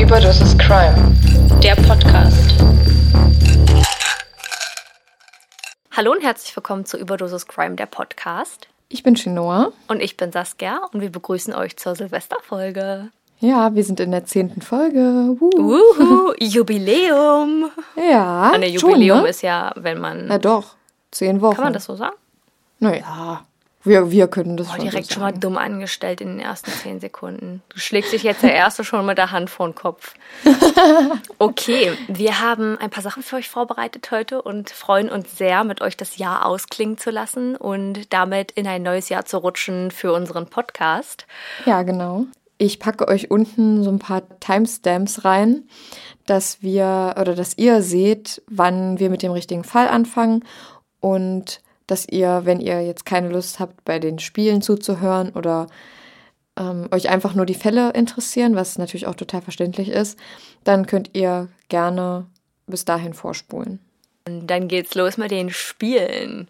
Überdosis Crime. Der Podcast. Hallo und herzlich willkommen zu Überdosis Crime, der Podcast. Ich bin Chinoa. Und ich bin Saskia und wir begrüßen euch zur Silvesterfolge. Ja, wir sind in der zehnten Folge. Uh. Uhu, Jubiläum. Ja. Eine Jubiläum schon, ne? ist ja, wenn man. Na doch, zehn Wochen. Kann man das so sagen? Naja, wir, wir können das Oh, schon direkt so schon mal dumm angestellt in den ersten zehn Sekunden. Du schlägst dich jetzt der Erste schon mit der Hand vor den Kopf. Okay, wir haben ein paar Sachen für euch vorbereitet heute und freuen uns sehr, mit euch das Jahr ausklingen zu lassen und damit in ein neues Jahr zu rutschen für unseren Podcast. Ja, genau. Ich packe euch unten so ein paar Timestamps rein, dass wir oder dass ihr seht, wann wir mit dem richtigen Fall anfangen und dass ihr, wenn ihr jetzt keine Lust habt, bei den Spielen zuzuhören oder ähm, euch einfach nur die Fälle interessieren, was natürlich auch total verständlich ist, dann könnt ihr gerne bis dahin vorspulen. Und dann geht's los mit den Spielen.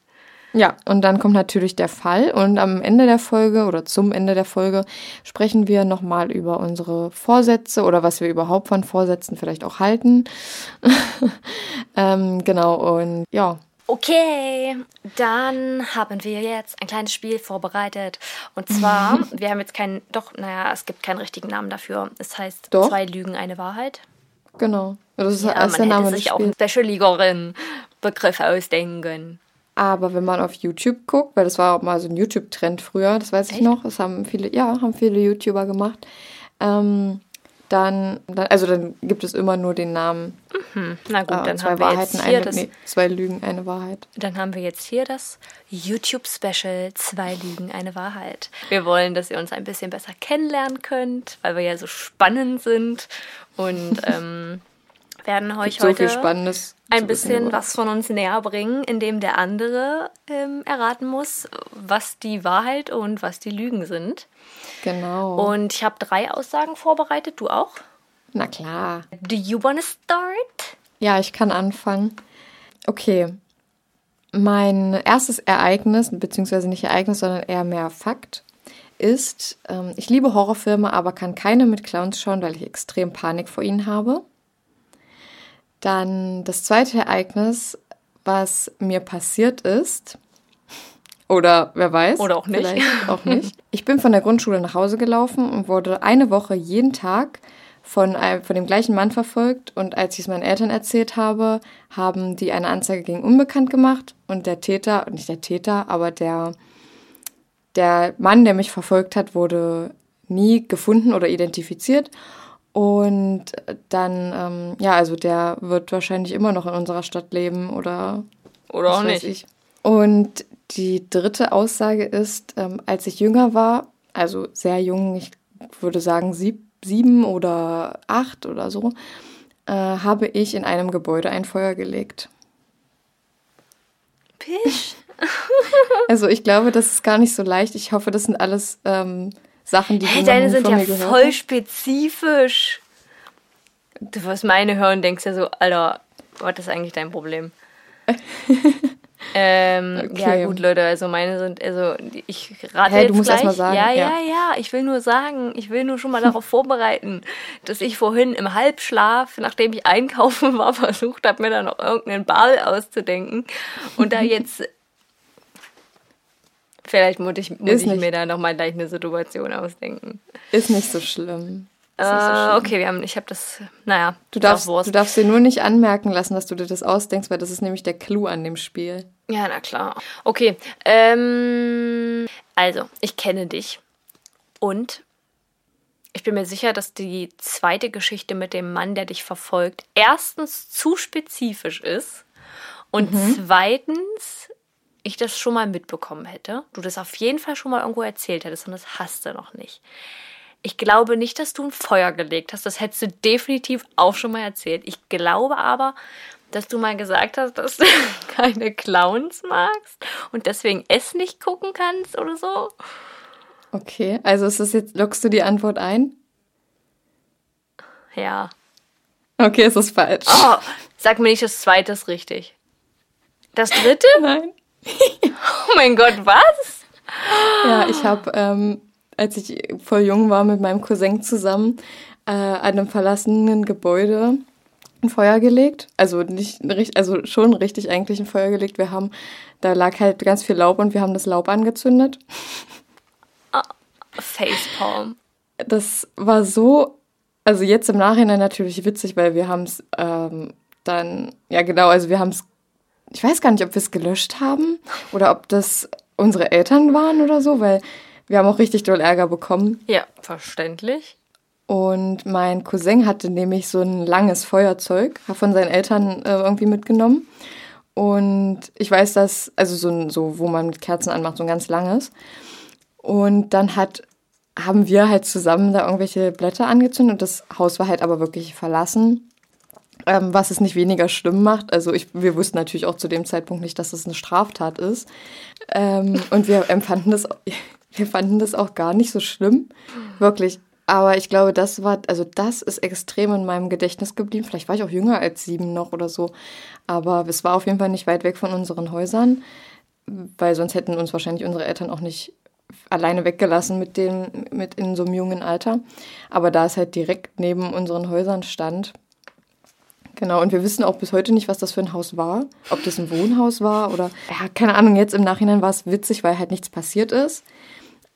Ja, und dann kommt natürlich der Fall und am Ende der Folge oder zum Ende der Folge sprechen wir nochmal über unsere Vorsätze oder was wir überhaupt von Vorsätzen vielleicht auch halten. ähm, genau, und ja, Okay, dann haben wir jetzt ein kleines Spiel vorbereitet. Und zwar, wir haben jetzt keinen, doch, naja, es gibt keinen richtigen Namen dafür. Es heißt Doch. zwei Lügen, eine Wahrheit. genau. Das ist, Ja, ist der man Name hätte sich auch einen Spiels. Special Leaguerin Begriff ausdenken. Aber wenn man auf YouTube guckt, weil das war auch mal so ein YouTube-Trend früher, das weiß ich Echt? noch, das haben viele, ja, haben viele YouTuber gemacht. Ähm, dann, dann, also dann gibt es immer nur den Namen Na gut, äh, dann zwei haben wir Wahrheiten, jetzt hier eine, das, nee, zwei Lügen, eine Wahrheit. dann haben wir jetzt hier das YouTube-Special Zwei Lügen, eine Wahrheit. Wir wollen, dass ihr uns ein bisschen besser kennenlernen könnt, weil wir ja so spannend sind und ähm, werden euch so heute Spannendes. ein bisschen was von uns näher bringen, indem der andere ähm, erraten muss, was die Wahrheit und was die Lügen sind. Genau. Und ich habe drei Aussagen vorbereitet, du auch? Na klar. Do you wanna start? Ja, ich kann anfangen. Okay. Mein erstes Ereignis, beziehungsweise nicht Ereignis, sondern eher mehr Fakt, ist, ähm, ich liebe Horrorfilme, aber kann keine mit Clowns schauen, weil ich extrem Panik vor ihnen habe. Dann das zweite Ereignis, was mir passiert ist, oder wer weiß. Oder auch nicht. Vielleicht auch nicht. Ich bin von der Grundschule nach Hause gelaufen und wurde eine Woche jeden Tag von, einem, von dem gleichen Mann verfolgt. Und als ich es meinen Eltern erzählt habe, haben die eine Anzeige gegen Unbekannt gemacht. Und der Täter, nicht der Täter, aber der, der Mann, der mich verfolgt hat, wurde nie gefunden oder identifiziert. Und dann, ähm, ja, also der wird wahrscheinlich immer noch in unserer Stadt leben oder Oder auch nicht. ich. Und die dritte Aussage ist, ähm, als ich jünger war, also sehr jung, ich würde sagen sieb, sieben oder acht oder so, äh, habe ich in einem Gebäude ein Feuer gelegt. Pisch. Also ich glaube, das ist gar nicht so leicht. Ich hoffe, das sind alles ähm, Sachen, die Hey, du deine sind ja voll spezifisch. Du wirst meine hören, denkst ja so, Alter, was ist eigentlich dein Problem? ähm, Okay. Ja gut, Leute, also meine sind, also ich rate Hä, jetzt du musst gleich. erst mal sagen, ja, ja, ja. ja, ich will nur sagen, ich will nur schon mal darauf vorbereiten, dass ich vorhin im Halbschlaf, nachdem ich einkaufen war, versucht habe, mir da noch irgendeinen Ball auszudenken und da jetzt Vielleicht muss ich, muss ich mir da nochmal gleich eine Situation ausdenken. Ist nicht so schlimm. Nicht so Äh, schlimm. okay, wir haben, ich habe das, naja, Du darfst, du darfst dir nur nicht anmerken lassen, dass du dir das ausdenkst, weil das ist nämlich der Clou an dem Spiel. Ja, na klar. Okay, ähm, also, ich kenne dich und ich bin mir sicher, dass die zweite Geschichte mit dem Mann, der dich verfolgt, erstens zu spezifisch ist und Mhm. zweitens ich das schon mal mitbekommen hätte, du das auf jeden Fall schon mal irgendwo erzählt hättest und das hast du noch nicht. Ich glaube nicht, dass du ein Feuer gelegt hast. Das hättest du definitiv auch schon mal erzählt. Ich glaube aber, dass du mal gesagt hast, dass du keine Clowns magst und deswegen es nicht gucken kannst oder so. Okay, also ist das jetzt, lockst du die Antwort ein? Ja. Okay, es ist falsch. Oh, sag mir nicht, das zweite ist richtig. Das dritte? Nein. Oh mein Gott, was? Ja, ich habe, ähm, als ich voll jung war, mit meinem Cousin zusammen äh, an einem verlassenen Gebäude ein Feuer gelegt. Also nicht also schon richtig eigentlich ein Feuer gelegt. Wir haben, da lag halt ganz viel Laub und wir haben das Laub angezündet. Oh, Facepalm. Das war so, also jetzt im Nachhinein natürlich witzig, weil wir haben es ähm, dann, ja genau, also wir haben es, ich weiß gar nicht, ob wir es gelöscht haben oder ob das unsere Eltern waren oder so, weil wir haben auch richtig doll Ärger bekommen. Ja, verständlich. Und mein Cousin hatte nämlich so ein langes Feuerzeug, von seinen Eltern äh, irgendwie mitgenommen. Und ich weiß, dass, also so, so, wo man mit Kerzen anmacht, so ein ganz langes. Und dann hat, haben wir halt zusammen da irgendwelche Blätter angezündet und das Haus war halt aber wirklich verlassen. Ähm, was es nicht weniger schlimm macht. Also ich, wir wussten natürlich auch zu dem Zeitpunkt nicht, dass es eine Straftat ist. Ähm, und wir empfanden das, wir fanden das auch gar nicht so schlimm. Wirklich. Aber ich glaube, das war, also das ist extrem in meinem Gedächtnis geblieben. Vielleicht war ich auch jünger als sieben noch oder so. Aber es war auf jeden Fall nicht weit weg von unseren Häusern, weil sonst hätten uns wahrscheinlich unsere Eltern auch nicht alleine weggelassen mit dem, mit in so einem jungen Alter. Aber da es halt direkt neben unseren Häusern stand. Genau, und wir wissen auch bis heute nicht, was das für ein Haus war. Ob das ein Wohnhaus war oder, ja, keine Ahnung, jetzt im Nachhinein war es witzig, weil halt nichts passiert ist.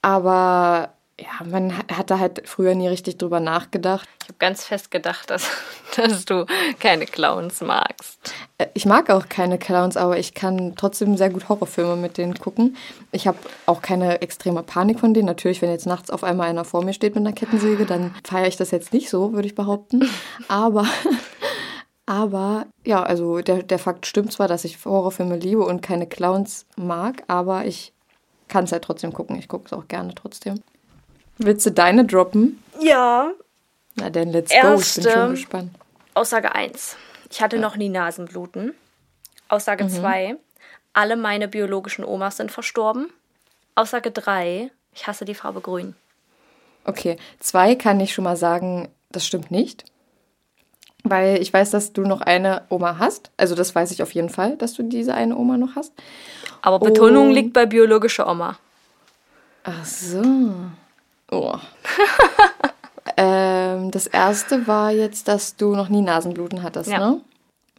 Aber ja, man hat da halt früher nie richtig drüber nachgedacht. Ich habe ganz fest gedacht, dass, dass du keine Clowns magst. Äh, ich mag auch keine Clowns, aber ich kann trotzdem sehr gut Horrorfilme mit denen gucken. Ich habe auch keine extreme Panik von denen. Natürlich, wenn jetzt nachts auf einmal einer vor mir steht mit einer Kettensäge, dann feiere ich das jetzt nicht so, würde ich behaupten. Aber, aber ja, also der, der Fakt stimmt zwar, dass ich Horrorfilme liebe und keine Clowns mag, aber ich kann es halt trotzdem gucken. Ich gucke es auch gerne trotzdem. Willst du deine droppen? Ja. Na dann, let's Erste, go. Ich bin schon gespannt. Aussage 1. Ich hatte ja. noch nie Nasenbluten. Aussage 2. Mhm. Alle meine biologischen Omas sind verstorben. Aussage 3. Ich hasse die Farbe grün. Okay, 2 kann ich schon mal sagen, das stimmt nicht. Weil ich weiß, dass du noch eine Oma hast. Also das weiß ich auf jeden Fall, dass du diese eine Oma noch hast. Aber Betonung oh. liegt bei biologischer Oma. Ach so. Oh. ähm, das erste war jetzt, dass du noch nie Nasenbluten hattest, ja. ne?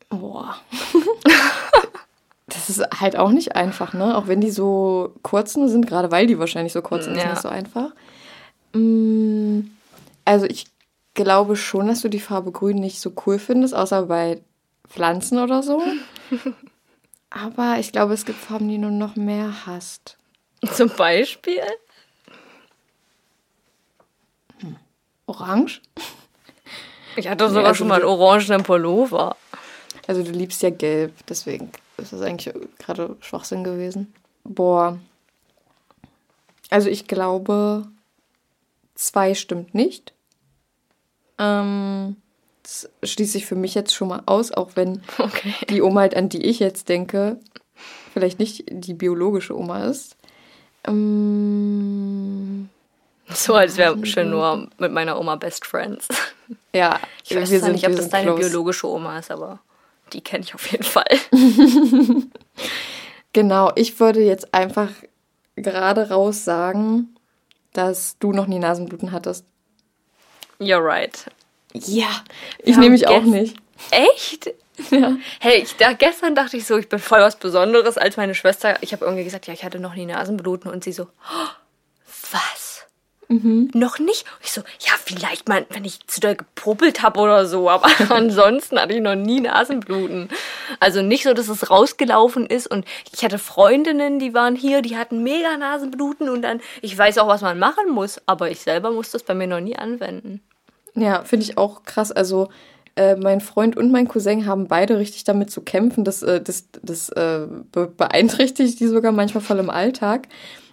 Boah. das ist halt auch nicht einfach, ne? Auch wenn die so kurz nur sind, gerade weil die wahrscheinlich so kurz sind, ja. ist nicht so einfach. Mm, also ich glaube schon, dass du die Farbe grün nicht so cool findest, außer bei Pflanzen oder so. Aber ich glaube, es gibt Farben, die du noch mehr hast. Zum Beispiel? Orange? Ich hatte sogar nee, also schon mal einen orangenen Pullover. Also du liebst ja gelb, deswegen ist das eigentlich gerade Schwachsinn gewesen. Boah. Also ich glaube, zwei stimmt nicht. Ähm, das schließe ich für mich jetzt schon mal aus, auch wenn okay. die Oma, halt, an die ich jetzt denke, vielleicht nicht die biologische Oma ist. Ähm, so als wäre schon nur mit meiner Oma Best Friends. Ja, ich weiß wir sind, nicht, ob das deine close. biologische Oma ist, aber die kenne ich auf jeden Fall. genau, ich würde jetzt einfach gerade raus sagen, dass du noch nie Nasenbluten hattest. You're right. Ja, ich nehme mich auch nicht. Echt? Ja. Hey, ich, da, gestern dachte ich so, ich bin voll was Besonderes als meine Schwester. Ich habe irgendwie gesagt, ja, ich hatte noch nie Nasenbluten und sie so, oh, was? Mhm. Noch nicht. Und ich so, ja, vielleicht mal, wenn ich zu doll gepuppelt habe oder so, aber ansonsten hatte ich noch nie Nasenbluten. Also nicht so, dass es rausgelaufen ist und ich hatte Freundinnen, die waren hier, die hatten mega Nasenbluten und dann, ich weiß auch, was man machen muss, aber ich selber muss das bei mir noch nie anwenden. Ja, finde ich auch krass. Also äh, mein Freund und mein Cousin haben beide richtig damit zu kämpfen. Das, äh, das, das äh, be beeinträchtigt die sogar manchmal voll im Alltag.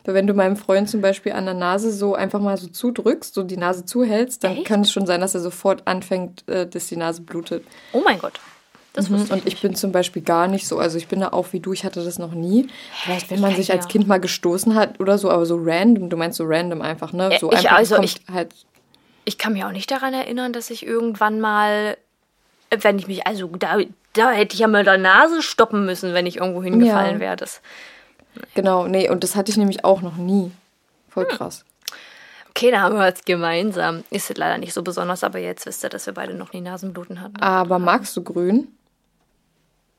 Weil wenn du meinem Freund zum Beispiel an der Nase so einfach mal so zudrückst, so die Nase zuhältst, dann Echt? kann es schon sein, dass er sofort anfängt, äh, dass die Nase blutet. Oh mein Gott. Das Mhm. ich Und ich bin zum Beispiel gar nicht so, also ich bin da auch wie du, ich hatte das noch nie. Vielleicht, wenn man sich als. Kind mal gestoßen hat oder so, aber so random, du meinst so random einfach, ne? So ich- einfach also ich- halt. Ich kann mich auch nicht daran erinnern, dass ich irgendwann mal, wenn ich mich, also da, da hätte ich ja mal der Nase stoppen müssen, wenn ich irgendwo hingefallen Ja. wäre. Das, Genau, nee, und das hatte ich nämlich auch noch nie. Voll Hm. krass. okay, da haben wir was gemeinsam. Ist leider nicht so besonders, aber jetzt wisst ihr, dass wir beide noch nie Nasenbluten hatten. Aber magst du grün?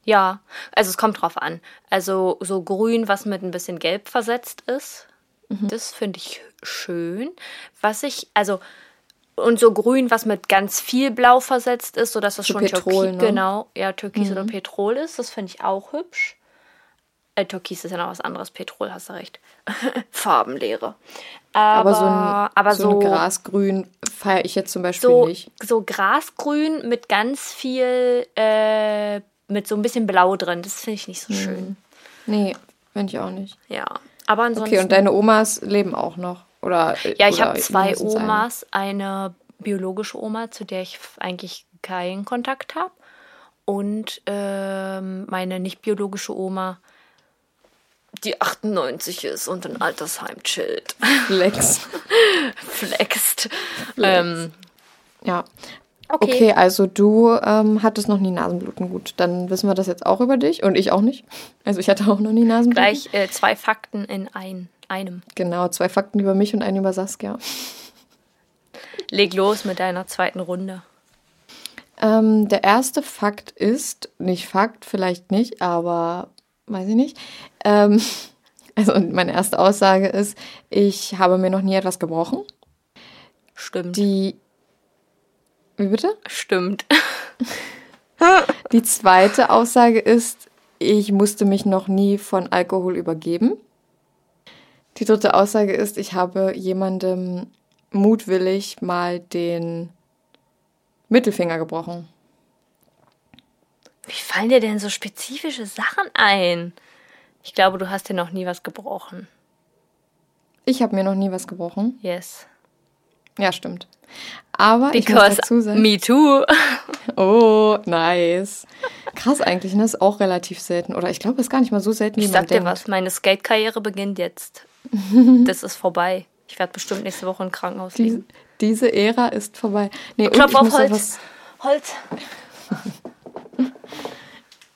Ja, also es kommt drauf an. Also so grün, was mit ein bisschen gelb versetzt ist, Mhm. das finde ich schön. Was ich, also, und so grün, was mit ganz viel blau versetzt ist, sodass das So schon Petrol, Türkis, ne? genau, ja, Türkis oder Petrol ist, das finde ich auch hübsch. Äh, Türkis ist ja noch was anderes, Petrol, hast du recht. Farbenlehre. Aber, Aber so ein, aber so so, ein Grasgrün feiere ich jetzt zum Beispiel so, nicht. so grasgrün mit ganz viel, äh, mit so ein bisschen Blau drin, das finde ich nicht so schön. Nee, finde ich auch nicht. Ja, aber ansonsten. Okay, und deine Omas leben auch noch? Oder, ja, ich habe zwei? Omas. Eine biologische Oma, zu der ich eigentlich keinen Kontakt habe. Und ähm, meine nicht biologische Oma, die 98 ist und in Altersheim chillt. Flex. Flext. Ähm, Ja. Okay. Okay, also du ähm, hattest noch nie Nasenbluten. Gut, dann wissen wir das jetzt auch über dich und ich auch nicht. Also ich hatte auch noch nie Nasenbluten. gleich äh, zwei Fakten in ein, einem. Genau, zwei Fakten über mich und einen über Saskia. Leg los mit deiner zweiten Runde. Ähm, der erste Fakt ist, nicht Fakt, vielleicht nicht, aber weiß ich nicht. Ähm, also meine erste Aussage ist, ich habe mir noch nie etwas gebrochen. Stimmt. Die. Wie bitte? Stimmt. Die zweite Aussage ist, ich musste mich noch nie von Alkohol übergeben. Die dritte Aussage ist, ich habe jemandem mutwillig mal den Mittelfinger gebrochen. Wie fallen dir denn so spezifische Sachen ein? Ich glaube, du hast dir noch nie was gebrochen. Ich habe mir noch nie was gebrochen. Yes. Ja, stimmt. Aber ich muss Because dazu sagen, me too. oh, nice. Krass eigentlich, ne? Ist auch relativ selten. Oder ich glaube, es ist gar nicht mal so selten, wie Ich man sag dir denkt. was, meine Skate-Karriere beginnt jetzt. Das ist vorbei. Ich werde bestimmt nächste Woche im Krankenhaus Die, liegen. diese Ära ist vorbei. Nee, Klopf auf Holz. Holz.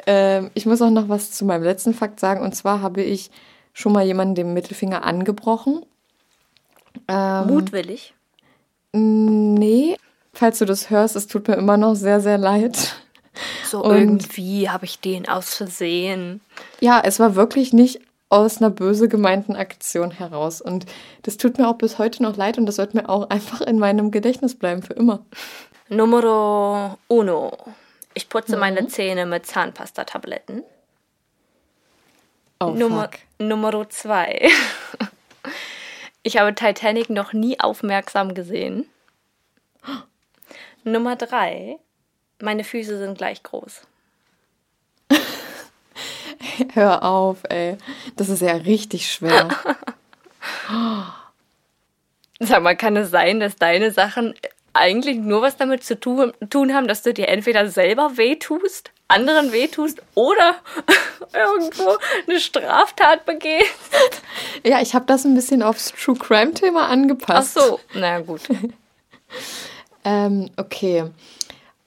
Ähm, ich muss auch noch was zu meinem letzten Fakt sagen. Und zwar habe ich schon mal jemanden den Mittelfinger angebrochen. Ähm, Mutwillig. Nee, falls du das hörst, es tut mir immer noch sehr, sehr leid. So und- irgendwie habe ich den aus Versehen. Ja, es war wirklich nicht aus einer böse gemeinten Aktion heraus. Und das tut mir auch bis heute noch leid und das wird mir auch einfach in meinem Gedächtnis bleiben für immer. Numero uno. Ich putze Mhm. meine Zähne mit Zahnpastatabletten. Oh, Nummer, fuck. Numero zwei. Ich habe Titanic noch nie aufmerksam gesehen. Nummer drei. Meine Füße sind gleich groß. Hör auf, ey. Das ist ja richtig schwer. Sag mal, kann es sein, dass deine Sachen eigentlich nur was damit zu tu tun haben, dass du dir entweder selber wehtust, anderen wehtust oder irgendwo eine Straftat begehst? ja, ich habe das ein bisschen aufs True Crime-Thema Ach angepasst. so, na gut. Ähm, okay.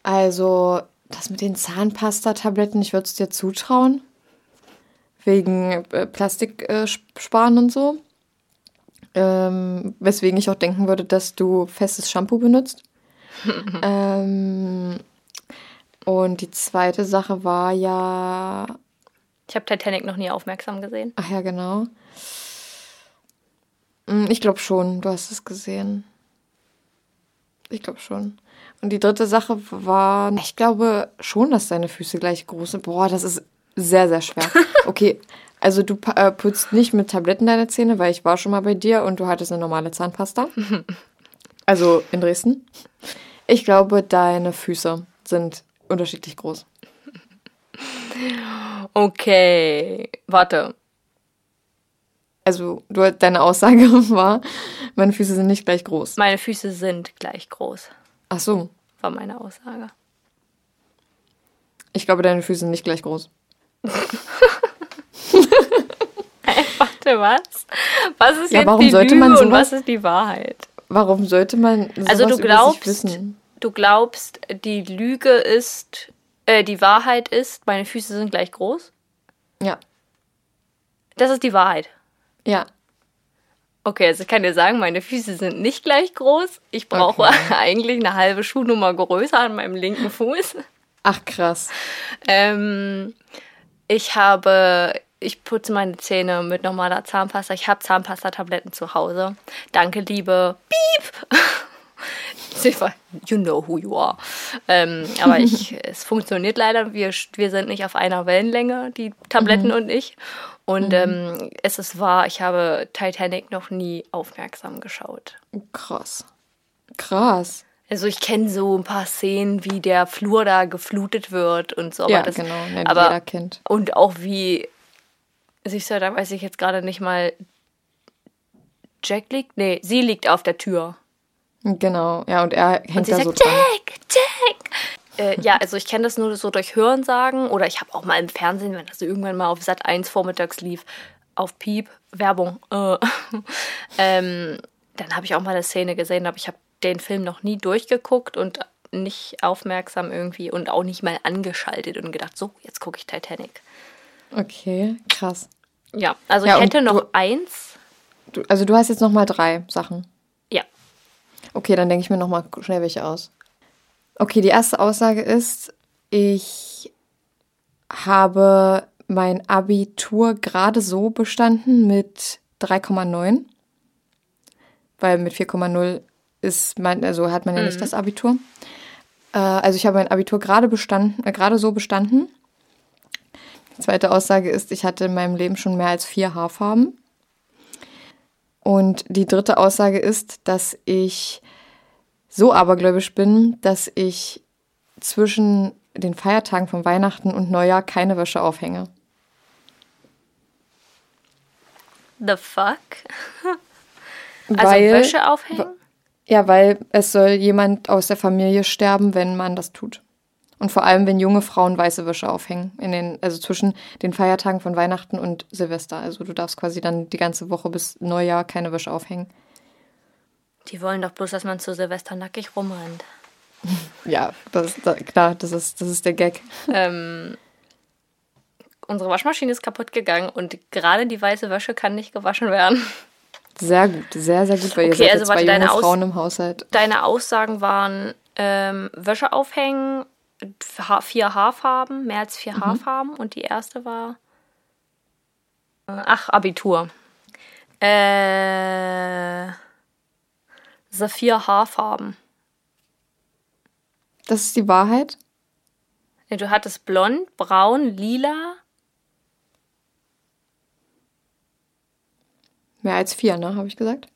Also, das mit den Zahnpastatabletten, ich würde es dir zutrauen. Wegen äh, Plastik äh, sp- sparen und so. Ähm, weswegen ich auch denken würde, dass du festes Shampoo benutzt. ähm, und die zweite Sache war ja. Ich habe Titanic noch nie aufmerksam gesehen. Ach ja, genau. Mm, Ich glaube schon, du hast es gesehen. Ich glaube schon. Und die dritte Sache war, ich glaube schon, dass deine Füße gleich groß sind. Boah, das ist sehr, sehr schwer. Okay, also du äh, putzt nicht mit Tabletten deine Zähne, weil ich war schon mal bei dir und du hattest eine normale Zahnpasta. Also in Dresden. Ich glaube, deine Füße. sind unterschiedlich groß. Okay, warte. Also, du, deine Aussage war, meine Füße sind nicht gleich groß. Meine Füße sind gleich groß, Ach so. war meine Aussage. Ich glaube, deine Füße sind nicht gleich groß. Warte, was? Was ist Ja, jetzt die sollte Lüge und was ist die Wahrheit? Warum sollte man sowas Also du glaubst, wissen? du glaubst, die Lüge ist, äh, die Wahrheit ist, meine Füße sind gleich groß? Ja. Das ist die Wahrheit. Ja. Okay, also ich kann dir sagen, meine Füße sind nicht gleich groß. Ich brauche Okay. eigentlich eine halbe Schuhnummer größer an meinem linken Fuß. Ach, krass. Ähm, ich habe, ich putze meine Zähne mit normaler Zahnpasta. Ich habe Zahnpasta-Tabletten zu Hause. Danke, liebe Piep. You know who you are. Ähm, aber ich, es funktioniert leider. Wir, wir sind nicht auf einer Wellenlänge, die Tabletten und ich. Und ähm, es ist wahr, ich habe Titanic noch nie aufmerksam geschaut. Krass. Krass. Also ich kenne so ein paar Szenen, wie der Flur da geflutet wird und so. ja, aber das, genau. Ne, aber, jeder kennt. Und auch wie, siehst du, da weiß ich jetzt gerade nicht mal, Jack liegt? Nee, sie liegt auf der Tür. Genau. Ja, und er Und hängt sie da sagt, so dran. Jack, Jack. Äh, ja, also ich kenne das nur so durch Hörensagen oder ich habe auch mal im Fernsehen, wenn das irgendwann mal auf Sat 1 vormittags lief, auf Piep, Werbung. Äh, ähm, dann habe ich auch mal eine Szene gesehen, aber ich habe den Film noch nie durchgeguckt und nicht aufmerksam irgendwie und auch nicht mal angeschaltet und gedacht, so, jetzt gucke ich Titanic. Okay, krass. Ja, also Ja, ich hätte noch du- eins. Du, also du hast jetzt noch mal drei Sachen. Ja. Okay, dann denke ich mir noch mal schnell welche aus. Okay, die erste Aussage ist, ich habe mein Abitur gerade so bestanden mit 3,9. Weil mit 4,0 ist mein, also hat man ja nicht das Abitur. Äh, also ich habe mein Abitur gerade bestanden, äh, gerade so bestanden. Die zweite Aussage ist, ich hatte in meinem Leben schon mehr als vier Haarfarben. Und die dritte Aussage ist, dass ich so abergläubisch bin, dass ich zwischen den Feiertagen von Weihnachten und Neujahr keine Wäsche aufhänge. The fuck? Also weil, Wäsche aufhängen? Ja, weil es soll jemand aus der Familie sterben, wenn man das tut. Und vor allem, wenn junge Frauen weiße Wäsche aufhängen. In den, also zwischen den Feiertagen von Weihnachten und Silvester. Also du darfst quasi dann die ganze Woche bis Neujahr keine Wäsche aufhängen. Die wollen doch bloß, dass man zu Silvester nackig rumrennt. Ja, das, da, klar, das ist, das ist der Gag. Ähm, unsere Waschmaschine ist kaputt gegangen und gerade die weiße Wäsche kann nicht gewaschen werden. Sehr gut, sehr, sehr gut, weil ihr Okay, seid also zwei junge Frauen im Haushalt. Deine Aussagen waren ähm, Wäsche aufhängen, Ha- vier Haarfarben, mehr als vier Haarfarben und die erste war äh, ach Abitur. Äh, Saphir Haarfarben. Das ist die Wahrheit? Nee, Du hattest blond, braun, lila. Mehr als vier, ne, habe ich gesagt?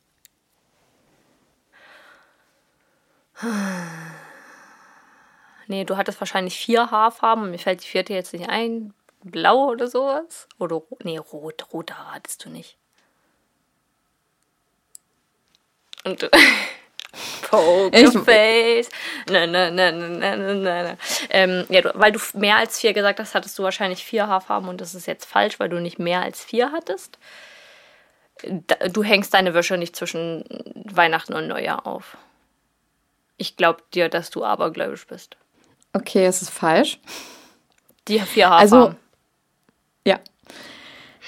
Nee, du hattest wahrscheinlich vier Haarfarben. Mir fällt die vierte jetzt nicht ein. Blau oder sowas? Oder nee, rot. Rote Haare hattest du nicht. Und. Pokerface. Nein, nein, nein, nein, nein, nein, nein. Ähm, ja, du, weil du mehr als vier gesagt hast, hattest du wahrscheinlich vier Haarfarben und das ist jetzt falsch, weil du nicht mehr als vier hattest. Du hängst deine Wäsche nicht zwischen Weihnachten und Neujahr auf. Ich glaube dir, dass du abergläubisch bist. Okay, es ist falsch. Die vier Also- Haarfarben. Ja.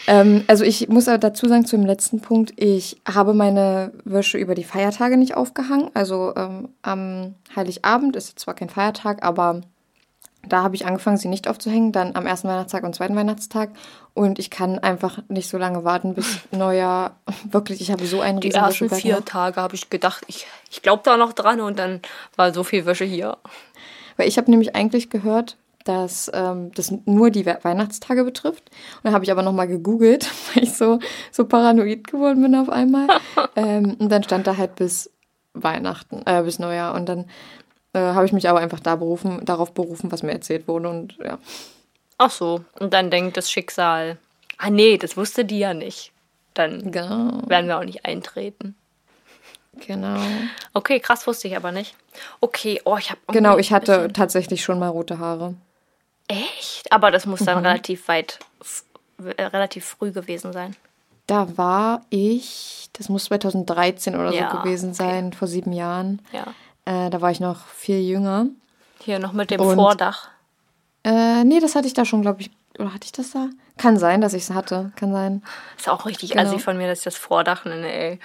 Ähm, also ich muss aber dazu sagen, zu dem letzten Punkt, ich habe meine Wäsche über die Feiertage nicht aufgehangen. Also ähm, am Heiligabend ist jetzt zwar kein Feiertag, aber da habe ich angefangen, sie nicht aufzuhängen. Dann am ersten Weihnachtstag und zweiten Weihnachtstag. Und ich kann einfach nicht so lange warten bis Neujahr. Wirklich, ich habe so einen Die riesen ersten Wäscheberg vier noch. Tage habe ich gedacht, ich, ich glaube da noch dran und dann war so viel Wäsche hier. Weil ich habe nämlich eigentlich gehört, dass ähm, das nur die We Weihnachtstage betrifft. Und dann habe ich aber nochmal gegoogelt, weil ich so, so paranoid geworden bin auf einmal. ähm, und dann stand da halt bis Weihnachten, äh, bis Neujahr. Und dann äh, habe ich mich aber einfach da berufen, darauf berufen, was mir erzählt wurde und ja. Ach so. Und dann denkt das Schicksal, ah nee, das wusste die ja nicht. Dann Genau. werden wir auch nicht eintreten. Genau. Okay, krass wusste ich aber nicht. Okay, oh, ich habe Genau, ich hatte tatsächlich schon mal rote Haare. echt, aber das muss dann Mhm. relativ weit, äh, relativ früh gewesen sein. Da war ich, das muss 2013 oder Ja, so gewesen okay. sein, vor sieben Jahren. Ja. Äh, da war ich noch viel jünger. Hier noch mit dem Und- Vordach. Äh, nee, das hatte ich da schon, glaube ich. Oder hatte ich das da? Kann sein, dass ich es hatte. Kann sein. Ist auch richtig Genau. assi von mir, dass ich das Vordach nenne, ey.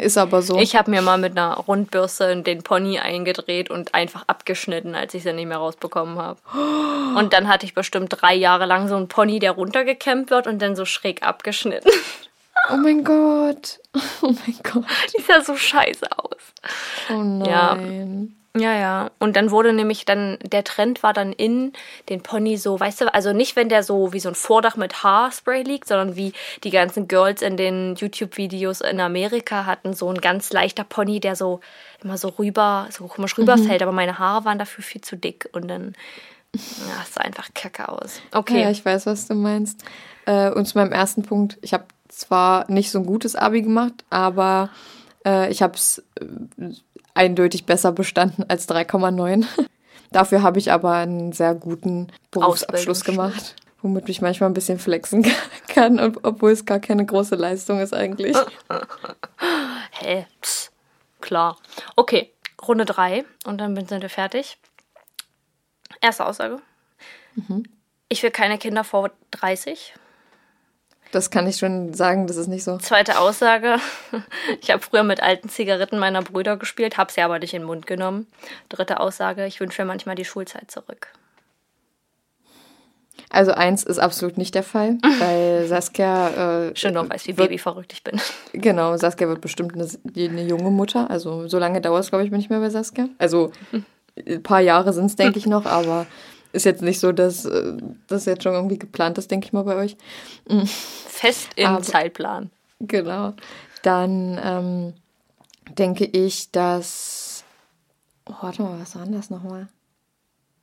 Ist aber so. Ich habe mir mal mit einer Rundbürste den Pony eingedreht und einfach abgeschnitten, als ich sie nicht mehr rausbekommen habe. Und dann hatte ich bestimmt drei Jahre lang so einen Pony, der runtergekämmt wird und dann so schräg abgeschnitten. oh mein Gott. Oh mein Gott. Sieht ja so scheiße aus. Oh Ja. nein. Ja, ja. Und dann wurde nämlich dann, der Trend war dann in den Pony so, weißt du, also nicht, wenn der so wie so ein Vordach mit Haarspray liegt, sondern wie die ganzen Girls in den YouTube-Videos in Amerika hatten, so ein ganz leichter Pony, der so immer so rüber, so komisch rüberfällt, aber meine Haare waren dafür viel zu dick und dann, ja, es sah einfach kacke aus. Okay. Ja, ich weiß, was du meinst. Äh, und zu meinem ersten Punkt, ich habe zwar nicht so ein gutes Abi gemacht, aber äh, ich habe es äh, eindeutig besser bestanden als 3,9. Dafür habe ich aber einen sehr guten Berufsabschluss gemacht, womit ich manchmal ein bisschen flexen kann, ob- obwohl es gar keine große Leistung ist eigentlich. Hä? Pss, klar. Okay, Runde drei und dann sind wir fertig. Erste Aussage. Ich will keine Kinder vor 30. Das kann ich schon sagen, das ist nicht so. Zweite Aussage. Ich habe früher mit alten Zigaretten meiner Brüder gespielt, habe sie aber nicht in den Mund genommen. Dritte Aussage. Ich wünsche mir manchmal die Schulzeit zurück. Also eins ist absolut nicht der Fall, weil Saskia äh, Schön noch weiß, wie babyverrückt ich bin. Genau, Saskia wird bestimmt eine, eine junge Mutter. Also so lange dauert es, glaube ich, bin ich mehr bei Saskia. Also ein paar Jahre sind es, denke ich, noch, aber ist jetzt nicht so, dass äh, das jetzt schon irgendwie geplant ist, denke ich mal, bei euch. Fest im Aber- Zeitplan. Genau. Dann ähm, denke ich, dass. Oh, warte mal, was war denn das nochmal?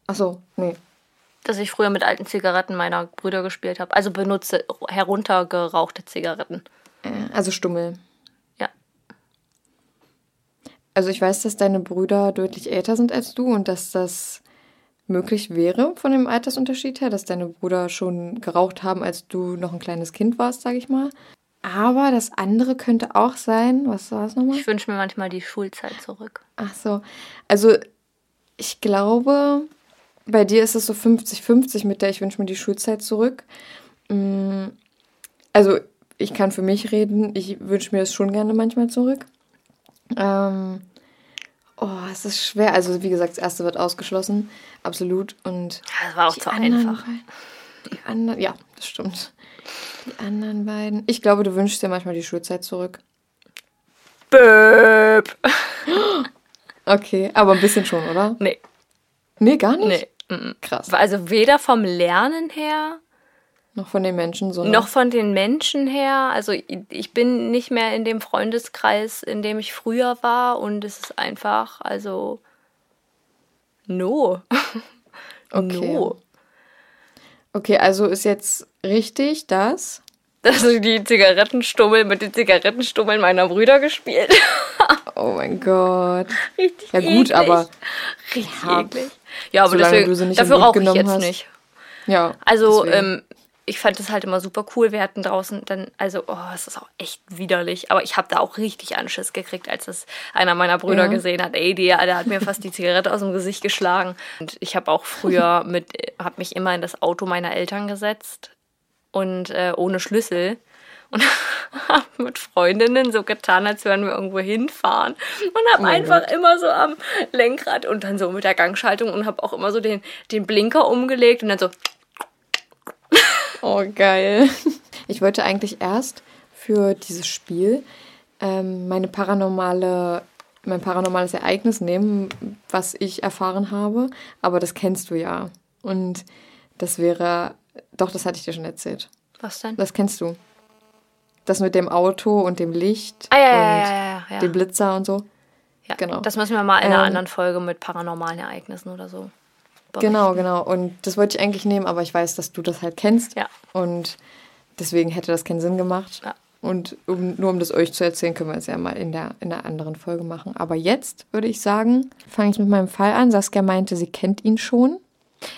Achso, nee. Dass ich früher mit alten Zigaretten meiner Brüder gespielt habe. Also benutze heruntergerauchte Zigaretten. Äh, also Stummel. Ja. Also ich weiß, dass deine Brüder deutlich älter sind als du und dass das möglich wäre von dem Altersunterschied her, dass deine Brüder schon geraucht haben, als du noch ein kleines Kind warst, sage ich mal. Aber das andere könnte auch sein, was war es nochmal? Ich wünsche mir manchmal die Schulzeit zurück. Ach so, also ich glaube, bei dir ist es so 50-50 mit der ich wünsche mir die Schulzeit zurück. Mm, Also ich kann für mich reden, ich wünsche mir es schon gerne manchmal zurück. Ähm, oh, es ist schwer. Also wie gesagt, das erste wird ausgeschlossen, absolut. Und Das war auch zu einfach. beiden- Die anderen, ja, das stimmt. Die anderen beiden. Ich glaube, du wünschst dir manchmal die Schulzeit zurück. Böp. Okay, aber ein bisschen schon, oder? Nee, Nee, gar nicht? nee. Krass. Also weder vom Lernen her, Noch von den Menschen so. ne? noch von den Menschen her. Also ich- bin nicht mehr in dem Freundeskreis, in dem ich früher war. Und es ist einfach, also, no. Okay. No. Okay, also ist jetzt richtig das. Dass ich die Zigarettenstummel mit den Zigarettenstummeln meiner Brüder gespielt. Oh mein Gott. Richtig Ja gut, eklig. aber Richtig Ja, eklig. Ja, aber deswegen, dafür rauche ich jetzt hast. nicht. ja. Also, ähm, ich fand das halt immer super cool. Wir hatten draußen dann, also, oh, es ist auch echt widerlich. Aber ich habe da auch richtig Anschiss gekriegt, als das einer meiner Brüder Ja. gesehen hat. Ey, der, der hat mir fast die Zigarette aus dem Gesicht geschlagen. Und ich habe auch früher mit, habe mich immer in das Auto meiner Eltern gesetzt und äh, ohne Schlüssel. Und habe mit Freundinnen so getan, als würden wir irgendwo hinfahren. Und habe Oh einfach immer so am Lenkrad und dann so mit der Gangschaltung und habe auch immer so den, den Blinker umgelegt und dann so Oh, geil. Ich wollte eigentlich erst für dieses Spiel ähm, meine paranormale, mein paranormales Ereignis nehmen, was ich erfahren habe. Aber das kennst du ja. Und das wäre. Doch, das hatte ich dir schon erzählt. Was denn? Das kennst du. Das mit dem Auto und dem Licht Ah, ja, und ja, ja, dem Blitzer und so. Ja, genau. Das müssen wir mal in einer Ähm, anderen Folge mit paranormalen Ereignissen oder so. Genau, genau. Und das wollte ich eigentlich nehmen, aber ich weiß, dass du das halt kennst. Ja. Und deswegen hätte das keinen Sinn gemacht. Ja. Und um, nur um das euch zu erzählen, können wir es ja mal in der, in der anderen Folge machen. Aber jetzt würde ich sagen, fange ich mit meinem Fall an. Saskia meinte, sie kennt ihn schon.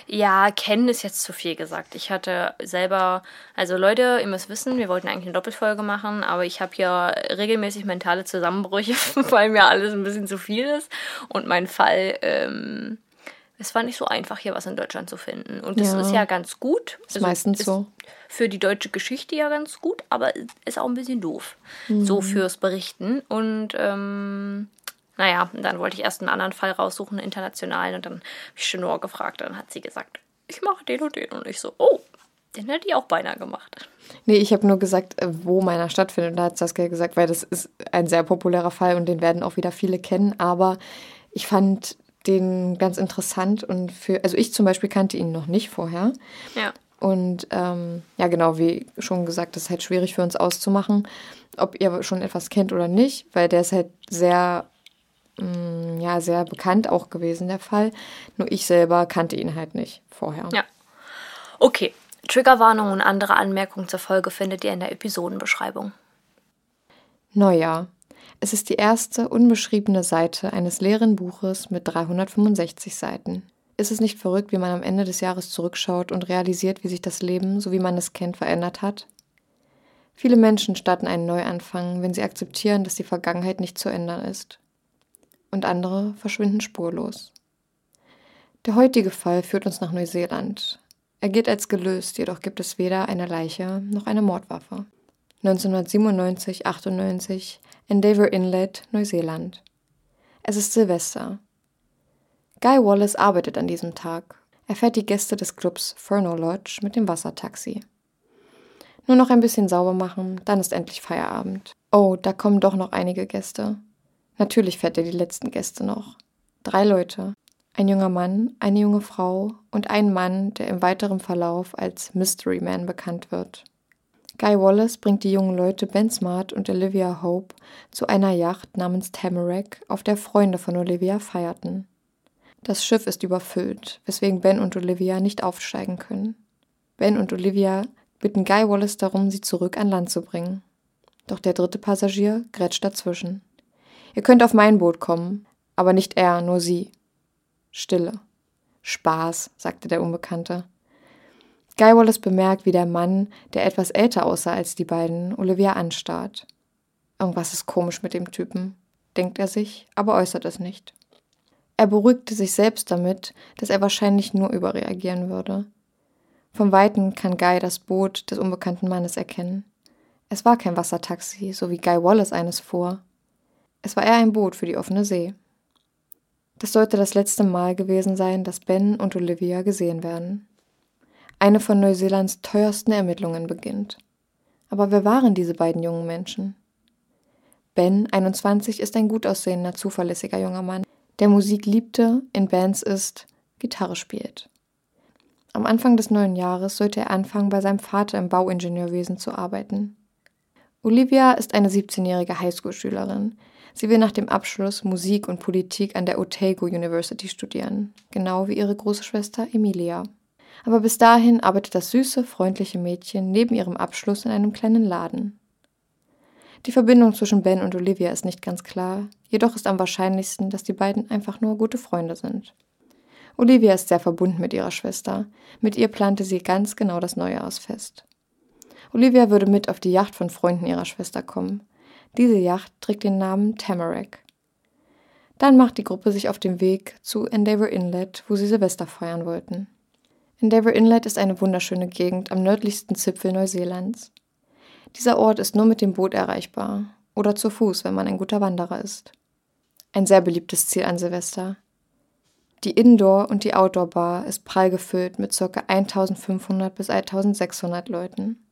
Ja, kennen ist jetzt zu viel gesagt. Ich hatte selber, also Leute, ihr müsst wissen, wir wollten eigentlich eine Doppelfolge machen, aber ich habe ja regelmäßig mentale Zusammenbrüche, weil mir alles ein bisschen zu viel ist. Und mein Fall, ähm, es war nicht so einfach, hier was in Deutschland zu finden. Und das Ja. ist ja ganz gut. Ist meistens so. Für die deutsche Geschichte ja ganz gut, aber ist auch ein bisschen doof. So fürs Berichten. Und ähm, naja, dann wollte ich erst einen anderen Fall raussuchen, einen internationalen. Und dann habe ich Chenor gefragt. Dann hat sie gesagt, ich mache den und den. Und ich so, oh, den hätte ich auch beinahe gemacht. Nee, ich habe nur gesagt, äh, wo meiner stattfindet. Und da hat Saskia gesagt, weil das ist ein sehr populärer Fall und den werden auch wieder viele kennen. Aber ich fand den ganz interessant und für, also ich zum Beispiel kannte ihn noch nicht vorher. Ja. Und ähm, ja, genau, wie schon gesagt, das ist halt schwierig für uns auszumachen, ob ihr schon etwas kennt oder nicht, weil der ist halt sehr, mh, ja, sehr bekannt auch gewesen, der Fall. Nur ich selber kannte ihn halt nicht vorher. Ja. Okay. Triggerwarnungen und andere Anmerkungen zur Folge findet ihr in der Episodenbeschreibung. Neujahr. Es ist die erste unbeschriebene Seite eines leeren Buches mit 365 Seiten. Ist es nicht verrückt, wie man am Ende des Jahres zurückschaut und realisiert, wie sich das Leben, so wie man es kennt, verändert hat? Viele Menschen starten einen Neuanfang, wenn sie akzeptieren, dass die Vergangenheit nicht zu ändern ist. Und andere verschwinden spurlos. Der heutige Fall führt uns nach Neuseeland. Er gilt als gelöst, jedoch gibt es weder eine Leiche noch eine Mordwaffe. 1997, 98, Endeavour Inlet, Neuseeland. Es ist Silvester. Guy Wallace arbeitet an diesem Tag. Er fährt die Gäste des Clubs Furno Lodge mit dem Wassertaxi. Nur noch ein bisschen sauber machen, dann ist endlich Feierabend. Oh, da kommen doch noch einige Gäste. Natürlich fährt er die letzten Gäste noch. Drei Leute. Ein junger Mann, eine junge Frau und ein Mann, der im weiteren Verlauf als Mystery Man bekannt wird. Guy Wallace bringt die jungen Leute Ben Smart und Olivia Hope zu einer Yacht namens Tamarack, auf der Freunde von Olivia feierten. Das Schiff ist überfüllt, weswegen Ben und Olivia nicht aufsteigen können. Ben und Olivia bitten Guy Wallace darum, sie zurück an Land zu bringen. Doch der dritte Passagier grätscht dazwischen. Ihr könnt auf mein Boot kommen, aber nicht er, nur sie. Stille. Spaß, sagte der Unbekannte. Guy Wallace bemerkt, wie der Mann, der etwas älter aussah als die beiden, Olivia anstarrt. Irgendwas ist komisch mit dem Typen, denkt er sich, aber äußert es nicht. Er beruhigte sich selbst damit, dass er wahrscheinlich nur überreagieren würde. Vom Weiten kann Guy das Boot des unbekannten Mannes erkennen. Es war kein Wassertaxi, so wie Guy Wallace eines fuhr. Es war eher ein Boot für die offene See. Das sollte das letzte Mal gewesen sein, dass Ben und Olivia gesehen werden. Eine von Neuseelands teuersten Ermittlungen beginnt. Aber wer waren diese beiden jungen Menschen? Ben, 21, ist ein gut aussehender, zuverlässiger junger Mann, der Musik liebte, in Bands ist, Gitarre spielt. Am Anfang des neuen Jahres sollte er anfangen, bei seinem Vater im Bauingenieurwesen zu arbeiten. Olivia ist eine 17-jährige Highschool-Schülerin. Sie will nach dem Abschluss Musik und Politik an der Otago University studieren, genau wie ihre große Schwester Emilia. Aber bis dahin arbeitet das süße, freundliche Mädchen neben ihrem Abschluss in einem kleinen Laden. Die Verbindung zwischen Ben und Olivia ist nicht ganz klar, jedoch ist am wahrscheinlichsten, dass die beiden einfach nur gute Freunde sind. Olivia ist sehr verbunden mit ihrer Schwester. Mit ihr plante sie ganz genau das Neujahrsfest. Olivia würde mit auf die Yacht von Freunden ihrer Schwester kommen. Diese Yacht trägt den Namen Tamarack. Dann macht die Gruppe sich auf den Weg zu Endeavour Inlet, wo sie Silvester feiern wollten. Endeavour Inlet ist eine wunderschöne Gegend am nördlichsten Zipfel Neuseelands. Dieser Ort ist nur mit dem Boot erreichbar oder zu Fuß, wenn man ein guter Wanderer ist. Ein sehr beliebtes Ziel an Silvester. Die Indoor- und die Outdoor-Bar ist prall gefüllt mit ca. 1500 bis 1600 Leuten.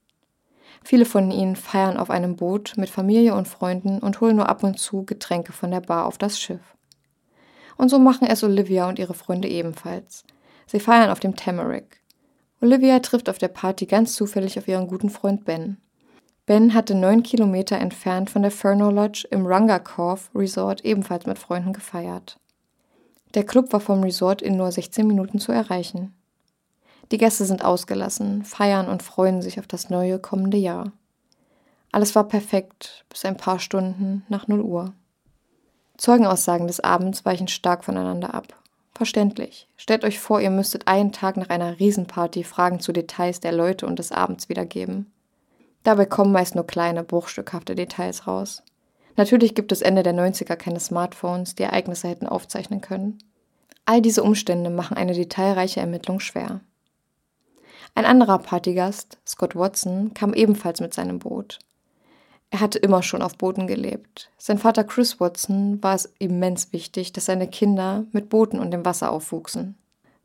Viele von ihnen feiern auf einem Boot mit Familie und Freunden und holen nur ab und zu Getränke von der Bar auf das Schiff. Und so machen es Olivia und ihre Freunde ebenfalls. Sie feiern auf dem Tamarack. Olivia trifft auf der Party ganz zufällig auf ihren guten Freund Ben. Ben hatte neun Kilometer entfernt von der Furno Lodge im Runga Cove Resort ebenfalls mit Freunden gefeiert. Der Club war vom Resort in nur 16 Minuten zu erreichen. Die Gäste sind ausgelassen, feiern und freuen sich auf das neue kommende Jahr. Alles war perfekt bis ein paar Stunden nach 0 Uhr. Zeugenaussagen des Abends weichen stark voneinander ab. Verständlich. Stellt euch vor, ihr müsstet einen Tag nach einer Riesenparty Fragen zu Details der Leute und des Abends wiedergeben. Dabei kommen meist nur kleine, bruchstückhafte Details raus. Natürlich gibt es Ende der 90er keine Smartphones, die Ereignisse hätten aufzeichnen können. All diese Umstände machen eine detailreiche Ermittlung schwer. Ein anderer Partygast, Scott Watson, kam ebenfalls mit seinem Boot. Er hatte immer schon auf Booten gelebt. Sein Vater Chris Watson war es immens wichtig, dass seine Kinder mit Booten und im Wasser aufwuchsen.